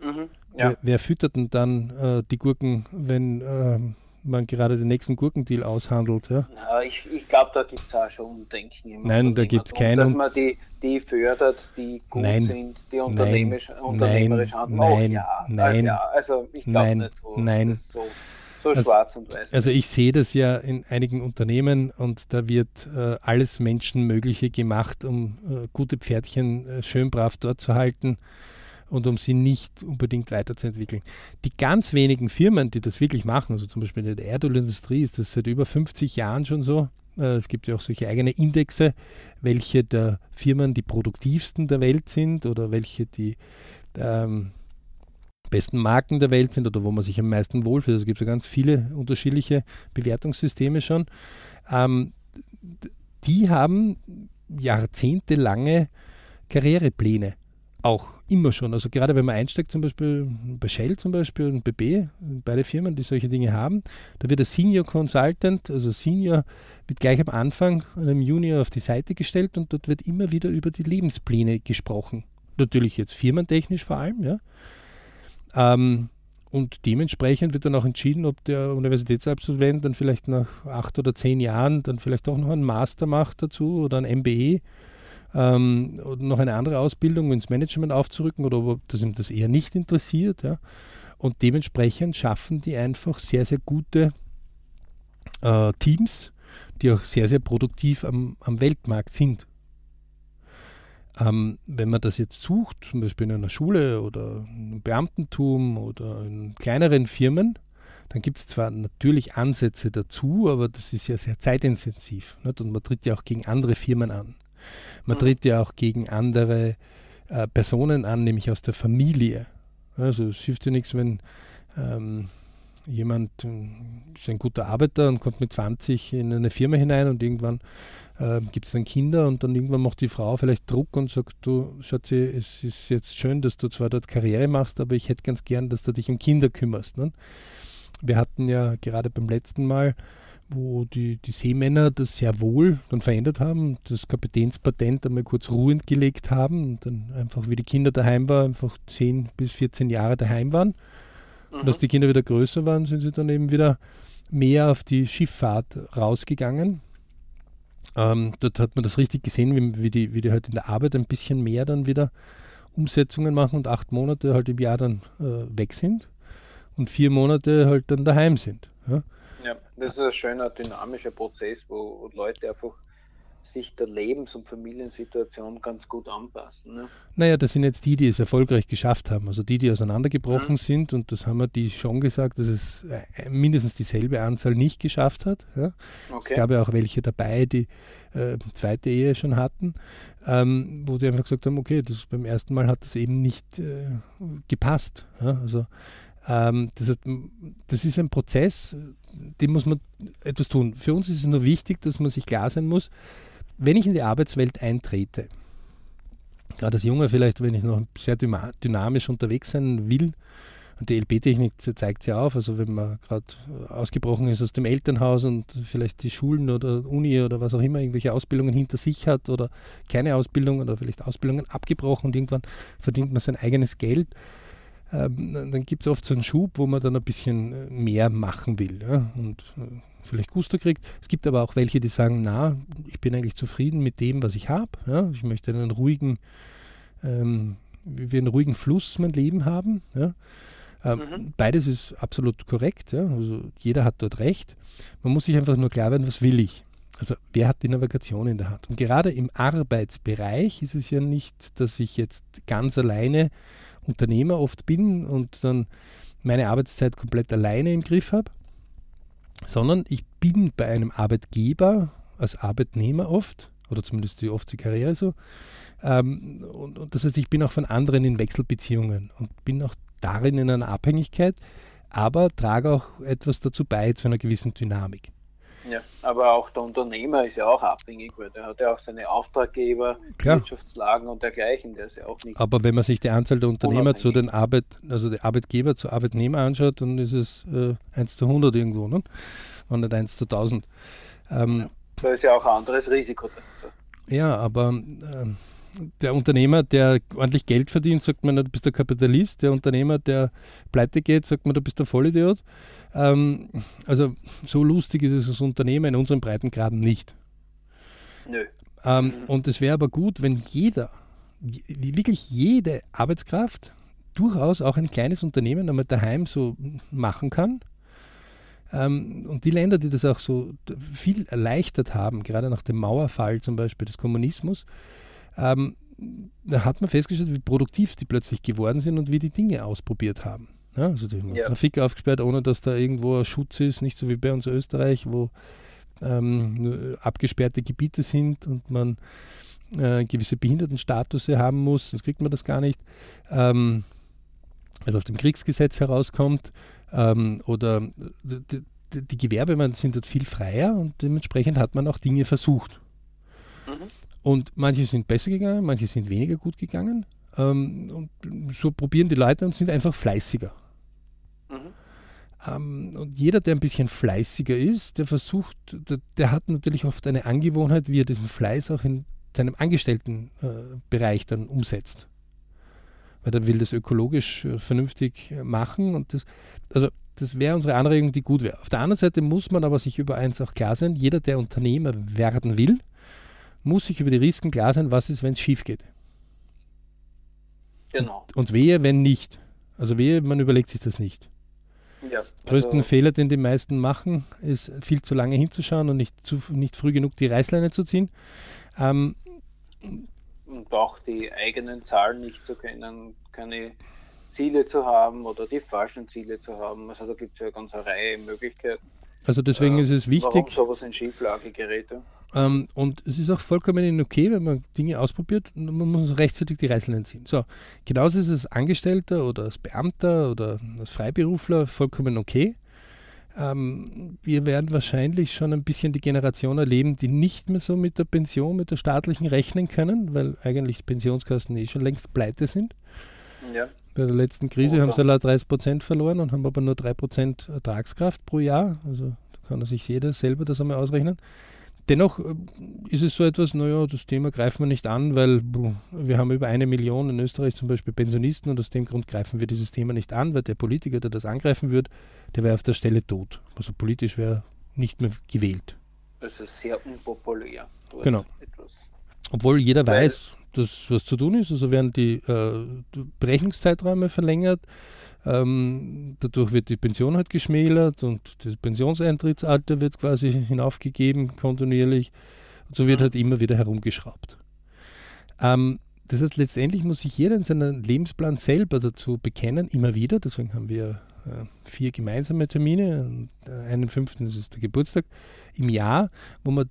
Mhm, ja. wer, wer, füttert denn dann äh, die Gurken, wenn äh, man gerade den nächsten Gurkendeal aushandelt? Ja, ja ich, ich glaube, da gibt es auch schon Umdenken. Nein, da gibt es keinen. Dass man die, die fördert, die gut nein, sind, die unternehmerisch, nein, unternehmerisch handeln. Nein, oh, ja, nein, ja, also ich glaube nicht so. Nein. So, so also, schwarz und weiß. Also ich sehe das ja in einigen Unternehmen und da wird äh, alles Menschenmögliche gemacht, um äh, gute Pferdchen äh, schön brav dort zu halten und um sie nicht unbedingt weiterzuentwickeln. Die ganz wenigen Firmen, die das wirklich machen, also zum Beispiel in der Erdölindustrie ist das seit über 50 Jahren schon so. Äh, es gibt ja auch solche eigene Indexe, welche der Firmen die produktivsten der Welt sind oder welche die ähm, besten Marken der Welt sind oder wo man sich am meisten wohlfühlt. Es gibt ja ganz viele unterschiedliche Bewertungssysteme schon. Ähm, die haben jahrzehntelange Karrierepläne auch immer schon. Also gerade wenn man einsteigt, zum Beispiel bei Shell zum Beispiel und BB, beide Firmen, die solche Dinge haben, da wird der Senior Consultant, also Senior, wird gleich am Anfang einem Junior auf die Seite gestellt und dort wird immer wieder über die Lebenspläne gesprochen. Natürlich jetzt firmentechnisch vor allem, ja. Ähm, und dementsprechend wird dann auch entschieden, ob der Universitätsabsolvent dann vielleicht nach acht oder zehn Jahren dann vielleicht auch noch einen Master macht dazu oder ein MBE ähm, noch eine andere Ausbildung ins Management aufzurücken oder ob das ihm das eher nicht interessiert. Ja. Und dementsprechend schaffen die einfach sehr, sehr gute äh, Teams, die auch sehr, sehr produktiv am, am Weltmarkt sind. Ähm, wenn man das jetzt sucht, zum Beispiel in einer Schule oder im Beamtentum oder in kleineren Firmen, dann gibt es zwar natürlich Ansätze dazu, aber das ist ja sehr zeitintensiv. Nicht? Und man tritt ja auch gegen andere Firmen an. Man mhm. tritt ja auch gegen andere äh, Personen an, nämlich aus der Familie. Also es hilft ja nichts, wenn ähm, jemand äh, ist ein guter Arbeiter und kommt mit 20 in eine Firma hinein und irgendwann äh, gibt es dann Kinder und dann irgendwann macht die Frau vielleicht Druck und sagt, du Schatzi, es ist jetzt schön, dass du zwar dort Karriere machst, aber ich hätte ganz gern, dass du dich um Kinder kümmerst. Ne? Wir hatten ja gerade beim letzten Mal, wo die, die Seemänner das sehr wohl dann verändert haben, das Kapitänspatent einmal kurz ruhend gelegt haben und dann einfach, wie die Kinder daheim waren, einfach 10 bis 14 Jahre daheim waren. Mhm. Und als die Kinder wieder größer waren, sind sie dann eben wieder mehr auf die Schifffahrt rausgegangen. Ähm, dort hat man das richtig gesehen, wie, wie, die, wie die halt in der Arbeit ein bisschen mehr dann wieder Umsetzungen machen und acht Monate halt im Jahr dann äh, weg sind und vier Monate halt dann daheim sind. Ja? Ja, das ist ein schöner dynamischer Prozess, wo Leute einfach sich der Lebens- und Familiensituation ganz gut anpassen. Ne? Naja, das sind jetzt die, die es erfolgreich geschafft haben. Also die, die auseinandergebrochen mhm. sind, und das haben wir die schon gesagt, dass es äh, mindestens dieselbe Anzahl nicht geschafft hat. Ja? Okay. Es gab ja auch welche dabei, die äh, zweite Ehe schon hatten, ähm, wo die einfach gesagt haben, okay, das beim ersten Mal hat das eben nicht äh, gepasst. Ja? Also ähm, das, heißt, das ist ein Prozess, dem muss man etwas tun. Für uns ist es nur wichtig, dass man sich klar sein muss, wenn ich in die Arbeitswelt eintrete, gerade als Junge vielleicht, wenn ich noch sehr dynamisch unterwegs sein will, und die LP-Technik zeigt es ja auf, also wenn man gerade ausgebrochen ist aus dem Elternhaus und vielleicht die Schulen oder Uni oder was auch immer irgendwelche Ausbildungen hinter sich hat oder keine Ausbildung oder vielleicht Ausbildungen abgebrochen und irgendwann verdient man sein eigenes Geld, ähm, dann gibt es oft so einen Schub, wo man dann ein bisschen mehr machen will ja, und äh, vielleicht Gusto kriegt. Es gibt aber auch welche, die sagen, na, ich bin eigentlich zufrieden mit dem, was ich habe. Ja? Ich möchte einen ruhigen, ähm, wie einen ruhigen Fluss mein Leben haben. Ja? Ähm, mhm. Beides ist absolut korrekt. Ja? Also jeder hat dort recht. Man muss sich einfach nur klar werden, was will ich. Also wer hat die Navigation in der Hand? Und gerade im Arbeitsbereich ist es ja nicht, dass ich jetzt ganz alleine Unternehmer oft bin und dann meine Arbeitszeit komplett alleine im Griff habe, sondern ich bin bei einem Arbeitgeber als Arbeitnehmer oft, oder zumindest die oft die Karriere so. Ähm, und, und, das heißt, ich bin auch von anderen in Wechselbeziehungen und bin auch darin in einer Abhängigkeit, aber trage auch etwas dazu bei zu einer gewissen Dynamik. Ja, aber auch der Unternehmer ist ja auch abhängig, weil der hat ja auch seine Auftraggeber, Klar. Wirtschaftslagen und dergleichen, der ist ja auch nicht. Aber wenn man sich die Anzahl der Unternehmer unabhängig. zu den Arbeit, also der Arbeitgeber zu Arbeitnehmer anschaut, dann ist es äh, 1 zu 100 irgendwo. Ne? wenn nicht 1 zu 1000. Ähm, ja, da ist ja auch ein anderes Risiko dahinter. Ja, aber äh, der Unternehmer, der ordentlich Geld verdient, sagt man, du bist der Kapitalist. Der Unternehmer, der pleite geht, sagt man, du bist der Vollidiot. Ähm, also so lustig ist es als Unternehmer in unseren Breitengraden nicht. Nö. Ähm. Und es wäre aber gut, wenn jeder, wirklich jede Arbeitskraft durchaus auch ein kleines Unternehmen einmal daheim so machen kann. Ähm, und die Länder, die das auch so viel erleichtert haben, gerade nach dem Mauerfall zum Beispiel des Kommunismus, ähm, da hat man festgestellt, wie produktiv die plötzlich geworden sind und wie die Dinge ausprobiert haben. Ja, also die ja. Trafik aufgesperrt, ohne dass da irgendwo ein Schutz ist, nicht so wie bei uns in Österreich, wo ähm, abgesperrte Gebiete sind und man äh, gewisse Behindertenstatus haben muss, sonst kriegt man das gar nicht. Ähm, also aus dem Kriegsgesetz herauskommt. Ähm, oder die, die, die Gewerbe sind dort viel freier und dementsprechend hat man auch Dinge versucht. Mhm. Und manche sind besser gegangen, manche sind weniger gut gegangen. Ähm, und so probieren die Leute und sind einfach fleißiger. Mhm. Ähm, und jeder, der ein bisschen fleißiger ist, der versucht, der, der, hat natürlich oft eine Angewohnheit, wie er diesen Fleiß auch in seinem Angestelltenbereich äh, dann umsetzt. Weil er will das ökologisch äh, vernünftig äh, machen und das, also das wäre unsere Anregung, die gut wäre. Auf der anderen Seite muss man aber sich über eins auch klar sein, jeder, der Unternehmer werden will, muss sich über die Risiken klar sein, was ist, wenn es schief geht. Genau. Und, und wehe, wenn nicht. Also wehe, man überlegt sich das nicht. Ja, also Größten Fehler, den die meisten machen, ist viel zu lange hinzuschauen und nicht, zu, nicht früh genug die Reißleine zu ziehen. Ähm, und auch die eigenen Zahlen nicht zu kennen, keine Ziele zu haben oder die falschen Ziele zu haben. Also da gibt es ja ganz eine Reihe Möglichkeiten. Also deswegen äh, ist es wichtig. Warum sowas in Schieflage gerät. Ähm, und es ist auch vollkommen okay, wenn man Dinge ausprobiert und man muss rechtzeitig die Reißleine ziehen. So, genauso ist es als Angestellter oder als Beamter oder als Freiberufler vollkommen okay. Ähm, wir werden wahrscheinlich schon ein bisschen die Generation erleben, die nicht mehr so mit der Pension, mit der staatlichen rechnen können, weil eigentlich Pensionskassen eh schon längst pleite sind. Ja. Bei der letzten Krise Oder. haben sie leider 30 Prozent verloren und haben aber nur 3 Prozent Ertragskraft pro Jahr. Also da kann sich jeder selber das einmal ausrechnen. Dennoch äh, ist es so etwas, naja, das Thema greifen wir nicht an, weil wir haben über eine Million in Österreich zum Beispiel Pensionisten und aus dem Grund greifen wir dieses Thema nicht an, weil der Politiker, der das angreifen wird, der wäre auf der Stelle tot. Also politisch wäre nicht mehr gewählt. Also sehr unpopulär. Genau. Etwas. Obwohl jeder weil weiß, dass was zu tun ist. Also werden die äh, Berechnungszeiträume verlängert, ähm, dadurch wird die Pension halt geschmälert und das Pensionsentrittsalter wird quasi hinaufgegeben kontinuierlich. Und so wird mhm. halt immer wieder herumgeschraubt. Ähm, das heißt, letztendlich muss sich jeder in seinem Lebensplan selber dazu bekennen, immer wieder. Deswegen haben wir äh, vier gemeinsame Termine. Äh, einen fünften ist es der Geburtstag im Jahr, wo man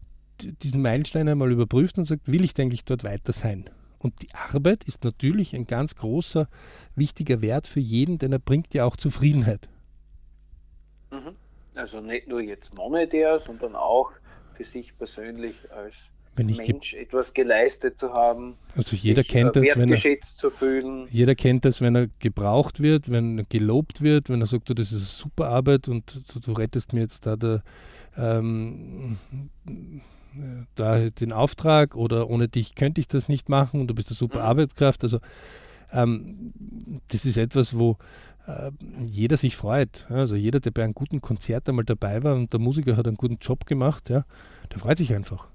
diesen Meilenstein einmal überprüft und sagt, will ich eigentlich dort weiter sein? Und die Arbeit ist natürlich ein ganz großer, wichtiger Wert für jeden, denn er bringt ja auch Zufriedenheit. Mhm. Also nicht nur jetzt monetär, sondern auch für sich persönlich als Mensch etwas geleistet zu haben. Also jeder sich, kennt das, wenn er, zu fühlen. Jeder kennt das, wenn er gebraucht wird, wenn er gelobt wird, wenn er sagt, du, das ist eine super Arbeit und du, du rettest mir jetzt da der, ähm, da den Auftrag oder ohne dich könnte ich das nicht machen und du bist eine super mhm. Arbeitskraft. Also ähm, das ist etwas, wo äh, jeder sich freut. Also jeder, der bei einem guten Konzert einmal dabei war und der Musiker hat einen guten Job gemacht, ja, der freut sich einfach.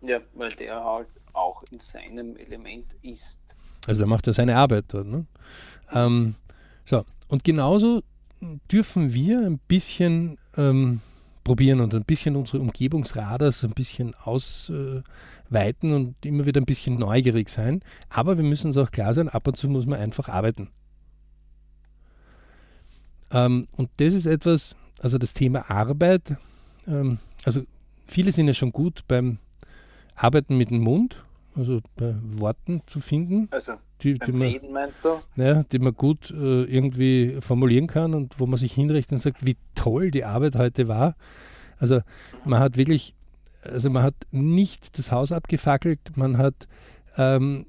Ja, weil der halt auch in seinem Element ist. Also der macht ja seine Arbeit dort. Ne? Ähm, so, und genauso dürfen wir ein bisschen ähm, probieren und ein bisschen unsere Umgebungsradars ein bisschen ausweiten und immer wieder ein bisschen neugierig sein. Aber wir müssen uns auch klar sein, ab und zu muss man einfach arbeiten. Ähm, und das ist etwas, also das Thema Arbeit, ähm, also viele sind ja schon gut beim Arbeiten mit dem Mund, also bei Worten zu finden. Also die, die man, Reden meinst du? Ja, die man gut äh, irgendwie formulieren kann und wo man sich hinrichtet und sagt, wie toll die Arbeit heute war. Also man hat wirklich, also man hat nicht das Haus abgefackelt, man hat ähm,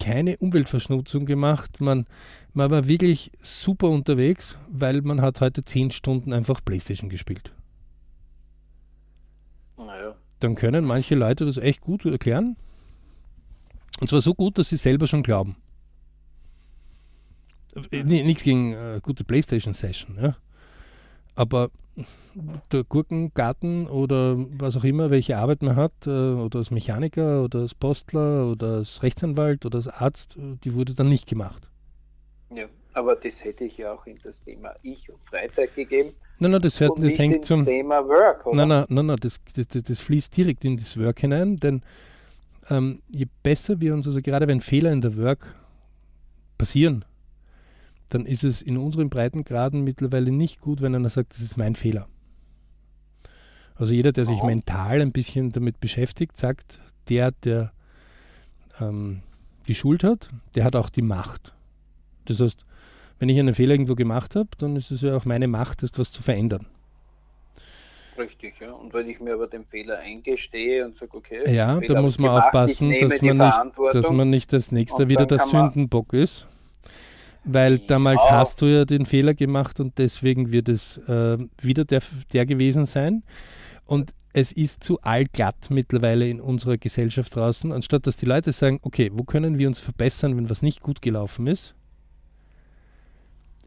keine Umweltverschmutzung gemacht, man, man war wirklich super unterwegs, weil man hat heute zehn Stunden einfach Playstation gespielt. naja. dann können manche Leute das echt gut erklären. Und zwar so gut, dass sie selber schon glauben. Äh, nichts gegen äh, gute Playstation-Session, ja. Aber der Gurkengarten oder was auch immer, welche Arbeit man hat, äh, oder als Mechaniker oder als Postler oder als Rechtsanwalt oder als Arzt, äh, die wurde dann nicht gemacht. Ja, aber das hätte ich ja auch in das Thema Ich und Freizeit gegeben. Nein, nein, das, hört, das hängt zum Thema Work, oder? Nein, nein, nein, nein das, das, das, fließt direkt in das Work hinein, denn ähm, je besser wir uns, also gerade wenn Fehler in der Work passieren, dann ist es in unseren Breitengraden mittlerweile nicht gut, wenn einer sagt, das ist mein Fehler. Also jeder, der sich mental ein bisschen damit beschäftigt, sagt, der, der ähm, die Schuld hat, der hat auch die Macht. Das heißt, wenn ich einen Fehler irgendwo gemacht habe, dann ist es ja auch meine Macht, etwas zu verändern. Richtig, ja. Und wenn ich mir aber den Fehler eingestehe und sage, okay, ja, da muss man gemacht, aufpassen, dass man, nicht, dass man nicht das nächste wieder der Sündenbock ist. Weil damals ja. hast du ja den Fehler gemacht und deswegen wird es äh, wieder der, der gewesen sein. Und es ist zu allglatt mittlerweile in unserer Gesellschaft draußen, anstatt dass die Leute sagen, okay, wo können wir uns verbessern, wenn was nicht gut gelaufen ist,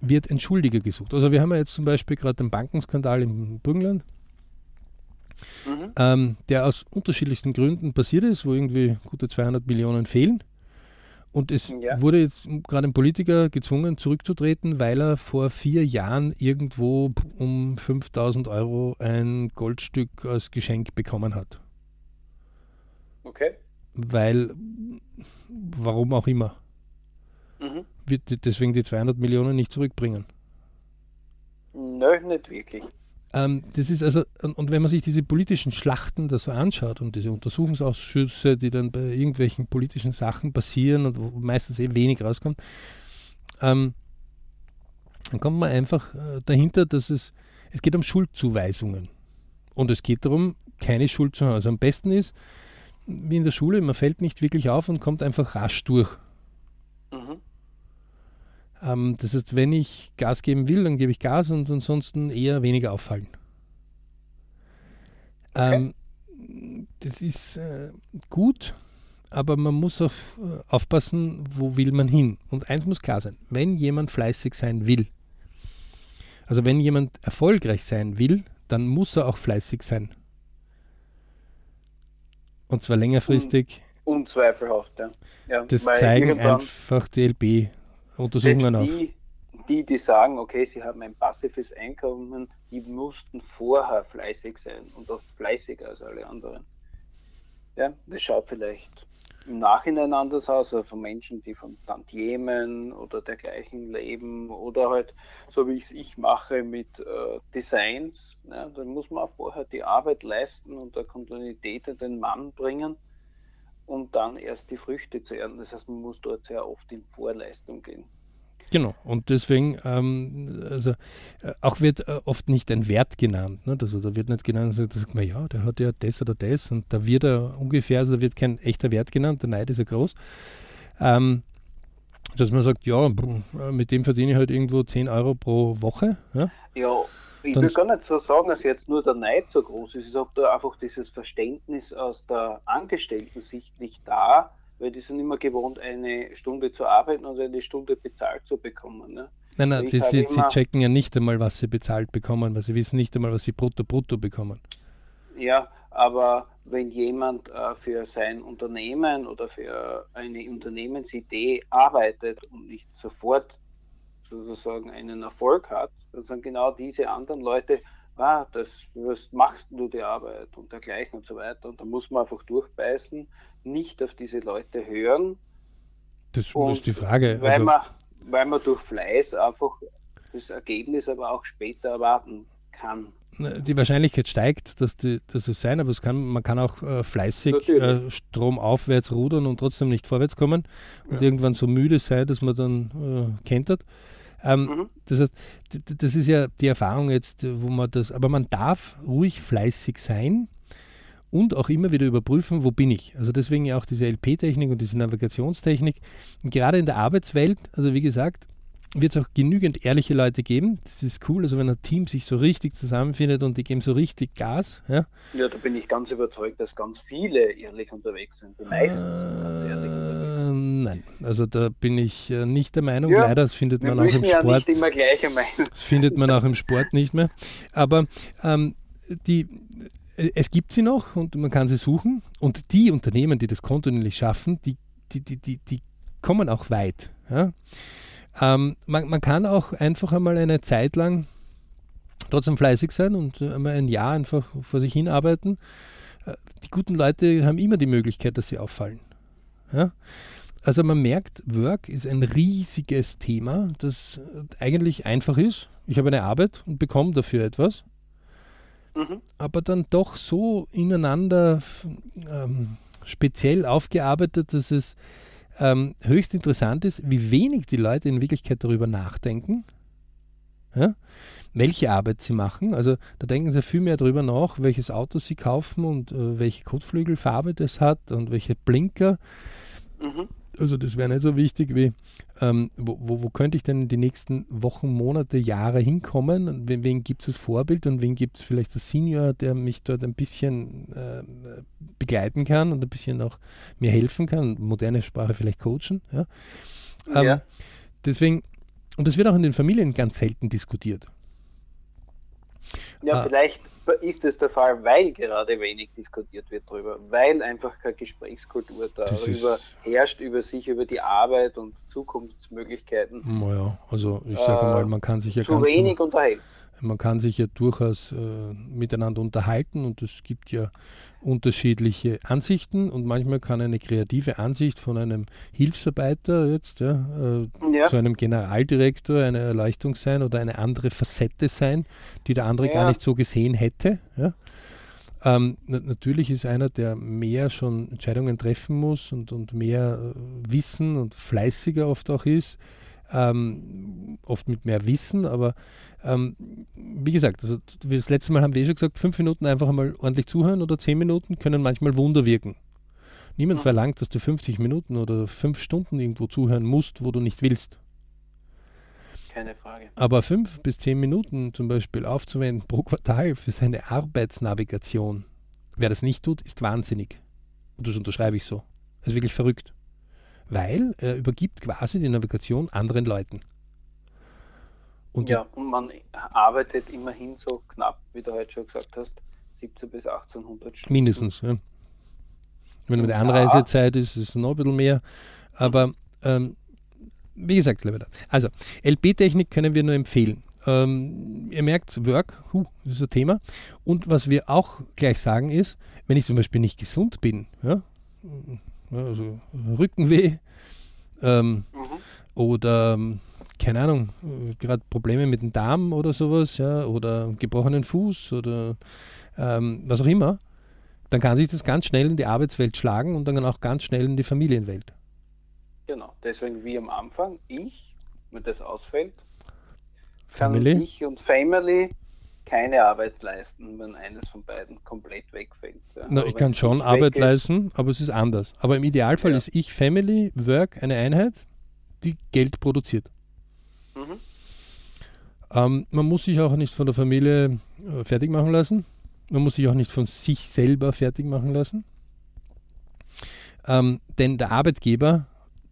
wird Entschuldiger gesucht. Also wir haben ja jetzt zum Beispiel gerade den Bankenskandal im Burgenland, mhm. ähm, der aus unterschiedlichsten Gründen passiert ist, wo irgendwie gute 200 Millionen fehlen. Und es ja. wurde jetzt gerade ein Politiker gezwungen zurückzutreten, weil er vor vier Jahren irgendwo um 5000 Euro ein Goldstück als Geschenk bekommen hat. Okay. Weil, warum auch immer, mhm. wird deswegen die 200 Millionen nicht zurückbringen. Nö, nicht wirklich. Ähm, das ist also, und, und, wenn man sich diese politischen Schlachten da so anschaut und diese Untersuchungsausschüsse, die dann bei irgendwelchen politischen Sachen passieren und wo meistens eh wenig rauskommt, ähm, dann kommt man einfach äh, dahinter, dass es, es geht um Schuldzuweisungen. Und es geht darum, keine Schuld zu haben. Also am besten ist, wie in der Schule, man fällt nicht wirklich auf und kommt einfach rasch durch. Mhm. Ähm, das heißt, wenn ich Gas geben will, dann gebe ich Gas und ansonsten eher weniger auffallen. Okay. Ähm, das ist äh, gut, aber man muss auch äh, aufpassen, wo will man hin. Und eins muss klar sein, wenn jemand fleißig sein will, also wenn jemand erfolgreich sein will, dann muss er auch fleißig sein. Und zwar längerfristig. Unzweifelhaft, ja. ja das zeigen einfach die LB Untersuchungen auf. Die, die, die sagen, okay, sie haben ein passives Einkommen, die mussten vorher fleißig sein und auch fleißiger als alle anderen. Ja, das schaut vielleicht im Nachhinein anders aus, also von Menschen, die von Tantiemen oder dergleichen leben oder halt so wie ich es ich mache mit äh, Designs, ja, dann muss man auch vorher die Arbeit leisten und der Kontinuität in den Mann bringen um dann erst die Früchte zu ernten. Das heißt, man muss dort sehr oft in Vorleistung gehen. Genau, und deswegen, ähm, also äh, auch wird äh, oft nicht ein Wert genannt. Ne? Also da wird nicht genannt, da sagt man, ja, der hat ja das oder das und da wird er ungefähr, also da wird kein echter Wert genannt, der Neid ist ja groß. Ähm, dass man sagt, ja, äh, mit dem verdiene ich halt irgendwo 10 Euro pro Woche. Ja, ja ich will gar nicht so sagen, dass jetzt nur der Neid so groß ist. Es ist oft einfach dieses Verständnis aus der Angestellten-Sicht nicht da, weil die sind immer gewohnt, eine Stunde zu arbeiten und eine Stunde bezahlt zu bekommen. Ne? Nein, nein, sie, sie, sie, checken ja nicht einmal, was sie bezahlt bekommen, weil sie wissen nicht einmal, was sie brutto brutto bekommen. Ja, aber wenn jemand äh, für sein Unternehmen oder für eine Unternehmensidee arbeitet und nicht sofort sozusagen einen Erfolg hat, dann sind genau diese anderen Leute, ah, das, was machst du die Arbeit und dergleichen und so weiter. Und da muss man einfach durchbeißen, nicht auf diese Leute hören. Das und ist die Frage. Weil, also, man, weil man durch Fleiß einfach das Ergebnis aber auch später erwarten kann. Die Wahrscheinlichkeit steigt, dass, die, dass es sein, aber es kann, man kann auch äh, fleißig äh, stromaufwärts rudern und trotzdem nicht vorwärts kommen und ja. irgendwann so müde sein, dass man dann äh, kentert. Ähm, mhm. Das heißt, das ist ja die Erfahrung jetzt, wo man das, aber man darf ruhig fleißig sein und auch immer wieder überprüfen, wo bin ich. Also deswegen ja auch diese LP-Technik und diese Navigationstechnik. Und gerade in der Arbeitswelt, also wie gesagt, wird es auch genügend ehrliche Leute geben. Das ist cool, also wenn ein Team sich so richtig zusammenfindet und die geben so richtig Gas. Ja, ja da bin ich ganz überzeugt, dass ganz viele ehrlich unterwegs sind. Die meisten sind ganz ehrlich. Nein, also da bin ich äh, nicht der Meinung. Ja, Leider, das findet man auch im ja Sport. Nicht immer gleicher Meinung. Das findet man auch im Sport nicht mehr. Aber ähm, die, äh, es gibt sie noch und man kann sie suchen. Und die Unternehmen, die das kontinuierlich schaffen, die, die, die, die, die kommen auch weit. Ja? Ähm, man, man, kann auch einfach einmal eine Zeit lang trotzdem fleißig sein und einmal ein Jahr einfach vor sich hin arbeiten. Äh, die guten Leute haben immer die Möglichkeit, dass sie auffallen. Ja? Also man merkt, Work ist ein riesiges Thema, das eigentlich einfach ist. Ich habe eine Arbeit und bekomme dafür etwas, mhm. aber dann doch so ineinander ähm, speziell aufgearbeitet, dass es ähm, höchst interessant ist, wie wenig die Leute in Wirklichkeit darüber nachdenken, ja, welche Arbeit sie machen. Also da denken sie viel mehr darüber nach, welches Auto sie kaufen und äh, welche Kotflügelfarbe das hat und welche Blinker. Mhm. Also das wäre nicht so wichtig wie, ähm, wo, wo, wo, könnte ich denn in die nächsten Wochen, Monate, Jahre hinkommen? Wen, wen gibt es als Vorbild und wen gibt es vielleicht als Senior, der mich dort ein bisschen äh, begleiten kann und ein bisschen auch mir helfen kann, moderne Sprache vielleicht coachen. Ja? Ähm, ja. Deswegen, und das wird auch in den Familien ganz selten diskutiert. Ja, ah. vielleicht ist es der Fall, weil gerade wenig diskutiert wird darüber, weil einfach keine Gesprächskultur darüber herrscht, über sich, über die Arbeit und Zukunftsmöglichkeiten. Naja, also ich sage äh, mal, man kann sich ja zu ganz wenig unterhalten man kann sich ja durchaus äh, miteinander unterhalten und es gibt ja unterschiedliche Ansichten und manchmal kann eine kreative Ansicht von einem Hilfsarbeiter jetzt ja, äh, ja. zu einem Generaldirektor eine Erleuchtung sein oder eine andere Facette sein, die der andere ja. gar nicht so gesehen hätte. Ähm, natürlich ist einer, der mehr schon Entscheidungen treffen muss und, und mehr äh, Wissen und fleißiger oft auch ist, ähm, oft mit mehr Wissen, aber ähm, wie gesagt, also das letzte Mal haben wir eh schon gesagt, fünf Minuten einfach einmal ordentlich zuhören oder zehn Minuten können manchmal Wunder wirken. Niemand verlangt, dass du 50 Minuten oder fünf Stunden irgendwo zuhören musst, wo du nicht willst. Keine Frage. Aber fünf bis zehn Minuten zum Beispiel aufzuwenden pro Quartal für seine Arbeitsnavigation, wer das nicht tut, ist wahnsinnig. Und das unterschreibe ich so. Das ist wirklich verrückt weil er übergibt quasi die Navigation anderen Leuten. Und ja, und man arbeitet immerhin so knapp, wie du heute schon gesagt hast, 17 bis 1800 Stunden. Mindestens, ja. Wenn man die Anreisezeit ist, ist es noch ein bisschen mehr. Aber ähm, wie gesagt, also LP-Technik können wir nur empfehlen. Ähm, ihr merkt, Work, huh, das ist ein Thema. Und was wir auch gleich sagen ist, wenn ich zum Beispiel nicht gesund bin, ja, also Rückenweh ähm, mhm. oder keine Ahnung, gerade Probleme mit dem Darm oder sowas, ja, oder gebrochenen Fuß oder ähm, was auch immer, dann kann sich das ganz schnell in die Arbeitswelt schlagen und dann auch ganz schnell in die Familienwelt. Genau, deswegen wie am Anfang, ich, wenn das ausfällt, Family. ich und Family keine Arbeit leisten, wenn eines von beiden komplett wegfällt. Ja. Na, ich kann schon Arbeit leisten, aber es ist anders. Aber im Idealfall ja. ist ich Family, Work eine Einheit, die Geld produziert. Mhm. Ähm, man muss sich auch nicht von der Familie äh, fertig machen lassen. Man muss sich auch nicht von sich selber fertig machen lassen. Ähm, denn der Arbeitgeber,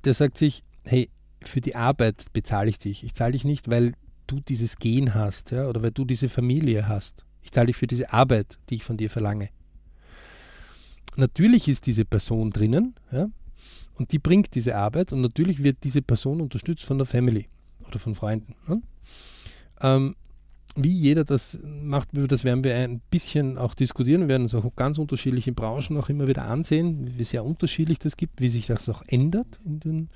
der sagt sich, hey, für die Arbeit bezahle ich dich. Ich zahle dich nicht, weil du dieses Gen hast ja, oder weil du diese Familie hast. Ich zahle dich für diese Arbeit, die ich von dir verlange. Natürlich ist diese Person drinnen ja, und die bringt diese Arbeit und natürlich wird diese Person unterstützt von der Family oder von Freunden. Ne? Ähm, wie jeder das macht, das werden wir ein bisschen auch diskutieren. Wir werden uns auch ganz unterschiedliche Branchen auch immer wieder ansehen, wie sehr unterschiedlich das gibt, wie sich das auch ändert in den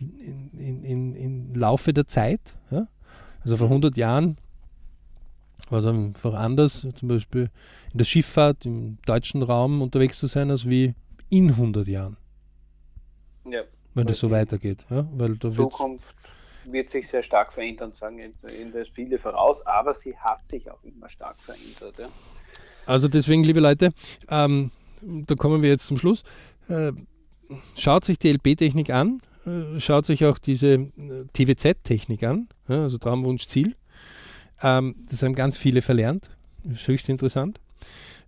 in, in, in Laufe der Zeit. Ja? Also vor 100 Jahren war es einfach anders, zum Beispiel in der Schifffahrt im deutschen Raum unterwegs zu sein, als wie in 100 Jahren. Ja. Wenn das so weitergeht. Ja? Weil da Zukunft wird sich sehr stark verändern, sagen in das viele voraus, aber sie hat sich auch immer stark verändert. Ja? Also deswegen, liebe Leute, ähm, da kommen wir jetzt zum Schluss. Äh, schaut sich die LP-Technik an, äh, schaut sich auch diese äh, TWZ-Technik an, ja, also Traumwunsch Ziel. Ähm, das haben ganz viele verlernt. Das ist höchst interessant.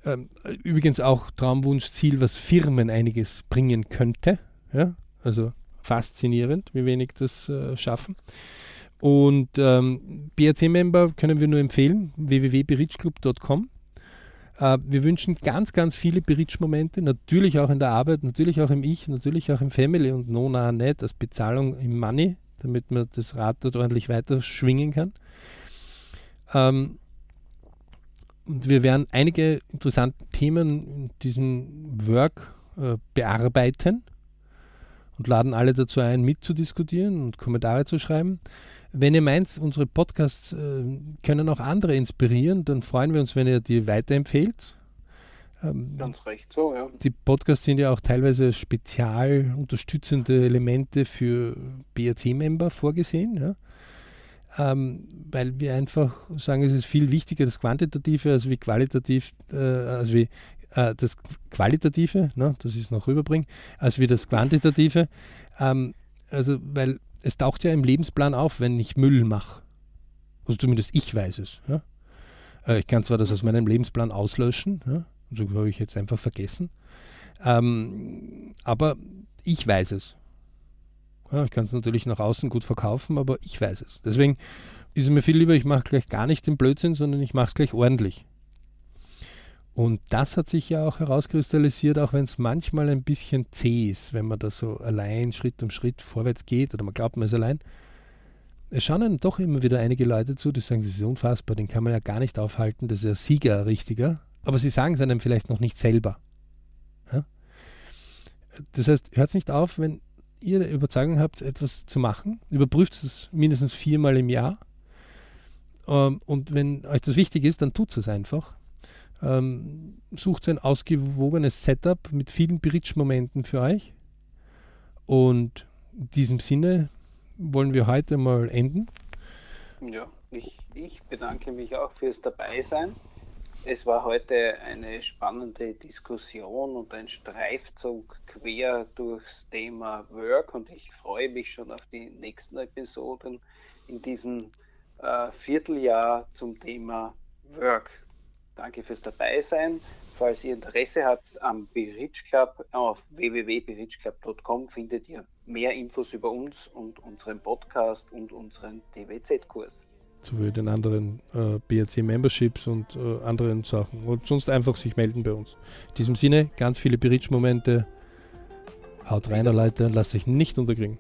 Ähm, übrigens auch Traumwunsch Ziel, was Firmen einiges bringen könnte. Ja? Also faszinierend, wie wenig das äh, schaffen. Und ähm, BRC-Member können wir nur empfehlen, www.berichclub.com. Äh, wir wünschen ganz, ganz viele Berichtsmomente, natürlich auch in der Arbeit, natürlich auch im Ich, natürlich auch im Family und Nona nicht als Bezahlung im Money, damit man das Rad dort ordentlich weiter schwingen kann. Ähm, und wir werden einige interessante Themen in diesem Work äh, bearbeiten und laden alle dazu ein, mitzudiskutieren und Kommentare zu schreiben. Wenn ihr meint, unsere Podcasts äh, können auch andere inspirieren, dann freuen wir uns, wenn ihr die weiterempfehlt. Ähm, Ganz recht so, ja. Die Podcasts sind ja auch teilweise spezial unterstützende Elemente für BRC-Member vorgesehen. Ja? ähm, weil wir einfach sagen, es ist viel wichtiger das Quantitative als wie qualitativ, äh, als wie äh, das Qualitative, ne, das ist noch rüberbringen, als wie das Quantitative. Ähm, also, weil es taucht ja im Lebensplan auf, wenn ich Müll mache. Also zumindest ich weiß es. Ja? Äh, ich kann zwar das aus meinem Lebensplan auslöschen, ja? So habe ich jetzt einfach vergessen. Ähm, aber ich weiß es. Ja, ich kann es natürlich nach außen gut verkaufen, aber ich weiß es. Deswegen ist es mir viel lieber, ich mache gleich gar nicht den Blödsinn, sondern ich mache es gleich ordentlich. Und das hat sich ja auch herauskristallisiert, auch wenn es manchmal ein bisschen zäh ist, wenn man da so allein Schritt um Schritt vorwärts geht oder man glaubt, man ist allein. Es schauen einem doch immer wieder einige Leute zu, die sagen, das ist unfassbar, den kann man ja gar nicht aufhalten, das ist ja Sieger, richtiger. Aber sie sagen es einem vielleicht noch nicht selber. Ja? Das heißt, hört es nicht auf, wenn ihr Überzeugung habt, etwas zu machen, überprüft es mindestens viermal im Jahr. Ähm, und wenn euch das wichtig ist, dann tut es einfach. Ähm, sucht ein ausgewogenes Setup mit vielen Bridge-Momenten für euch. Und in diesem Sinne wollen wir heute mal enden. Ja, ich, ich bedanke mich auch fürs Dabeisein. Es war heute eine spannende Diskussion und ein Streifzug quer durchs Thema Work und ich freue mich schon auf die nächsten Episoden in diesem äh, Vierteljahr zum Thema Work. Danke fürs Dabeisein. Falls ihr Interesse habt am Berich Club, auf www.berichclub.com findet ihr mehr Infos über uns und unseren Podcast und unseren TWZ-Kurs sowie den anderen äh, BRC-Memberships und äh, anderen Sachen. Und sonst einfach sich melden bei uns. In diesem Sinne, ganz viele Berichtsmomente. Haut rein, Leute, lasst euch nicht unterkriegen.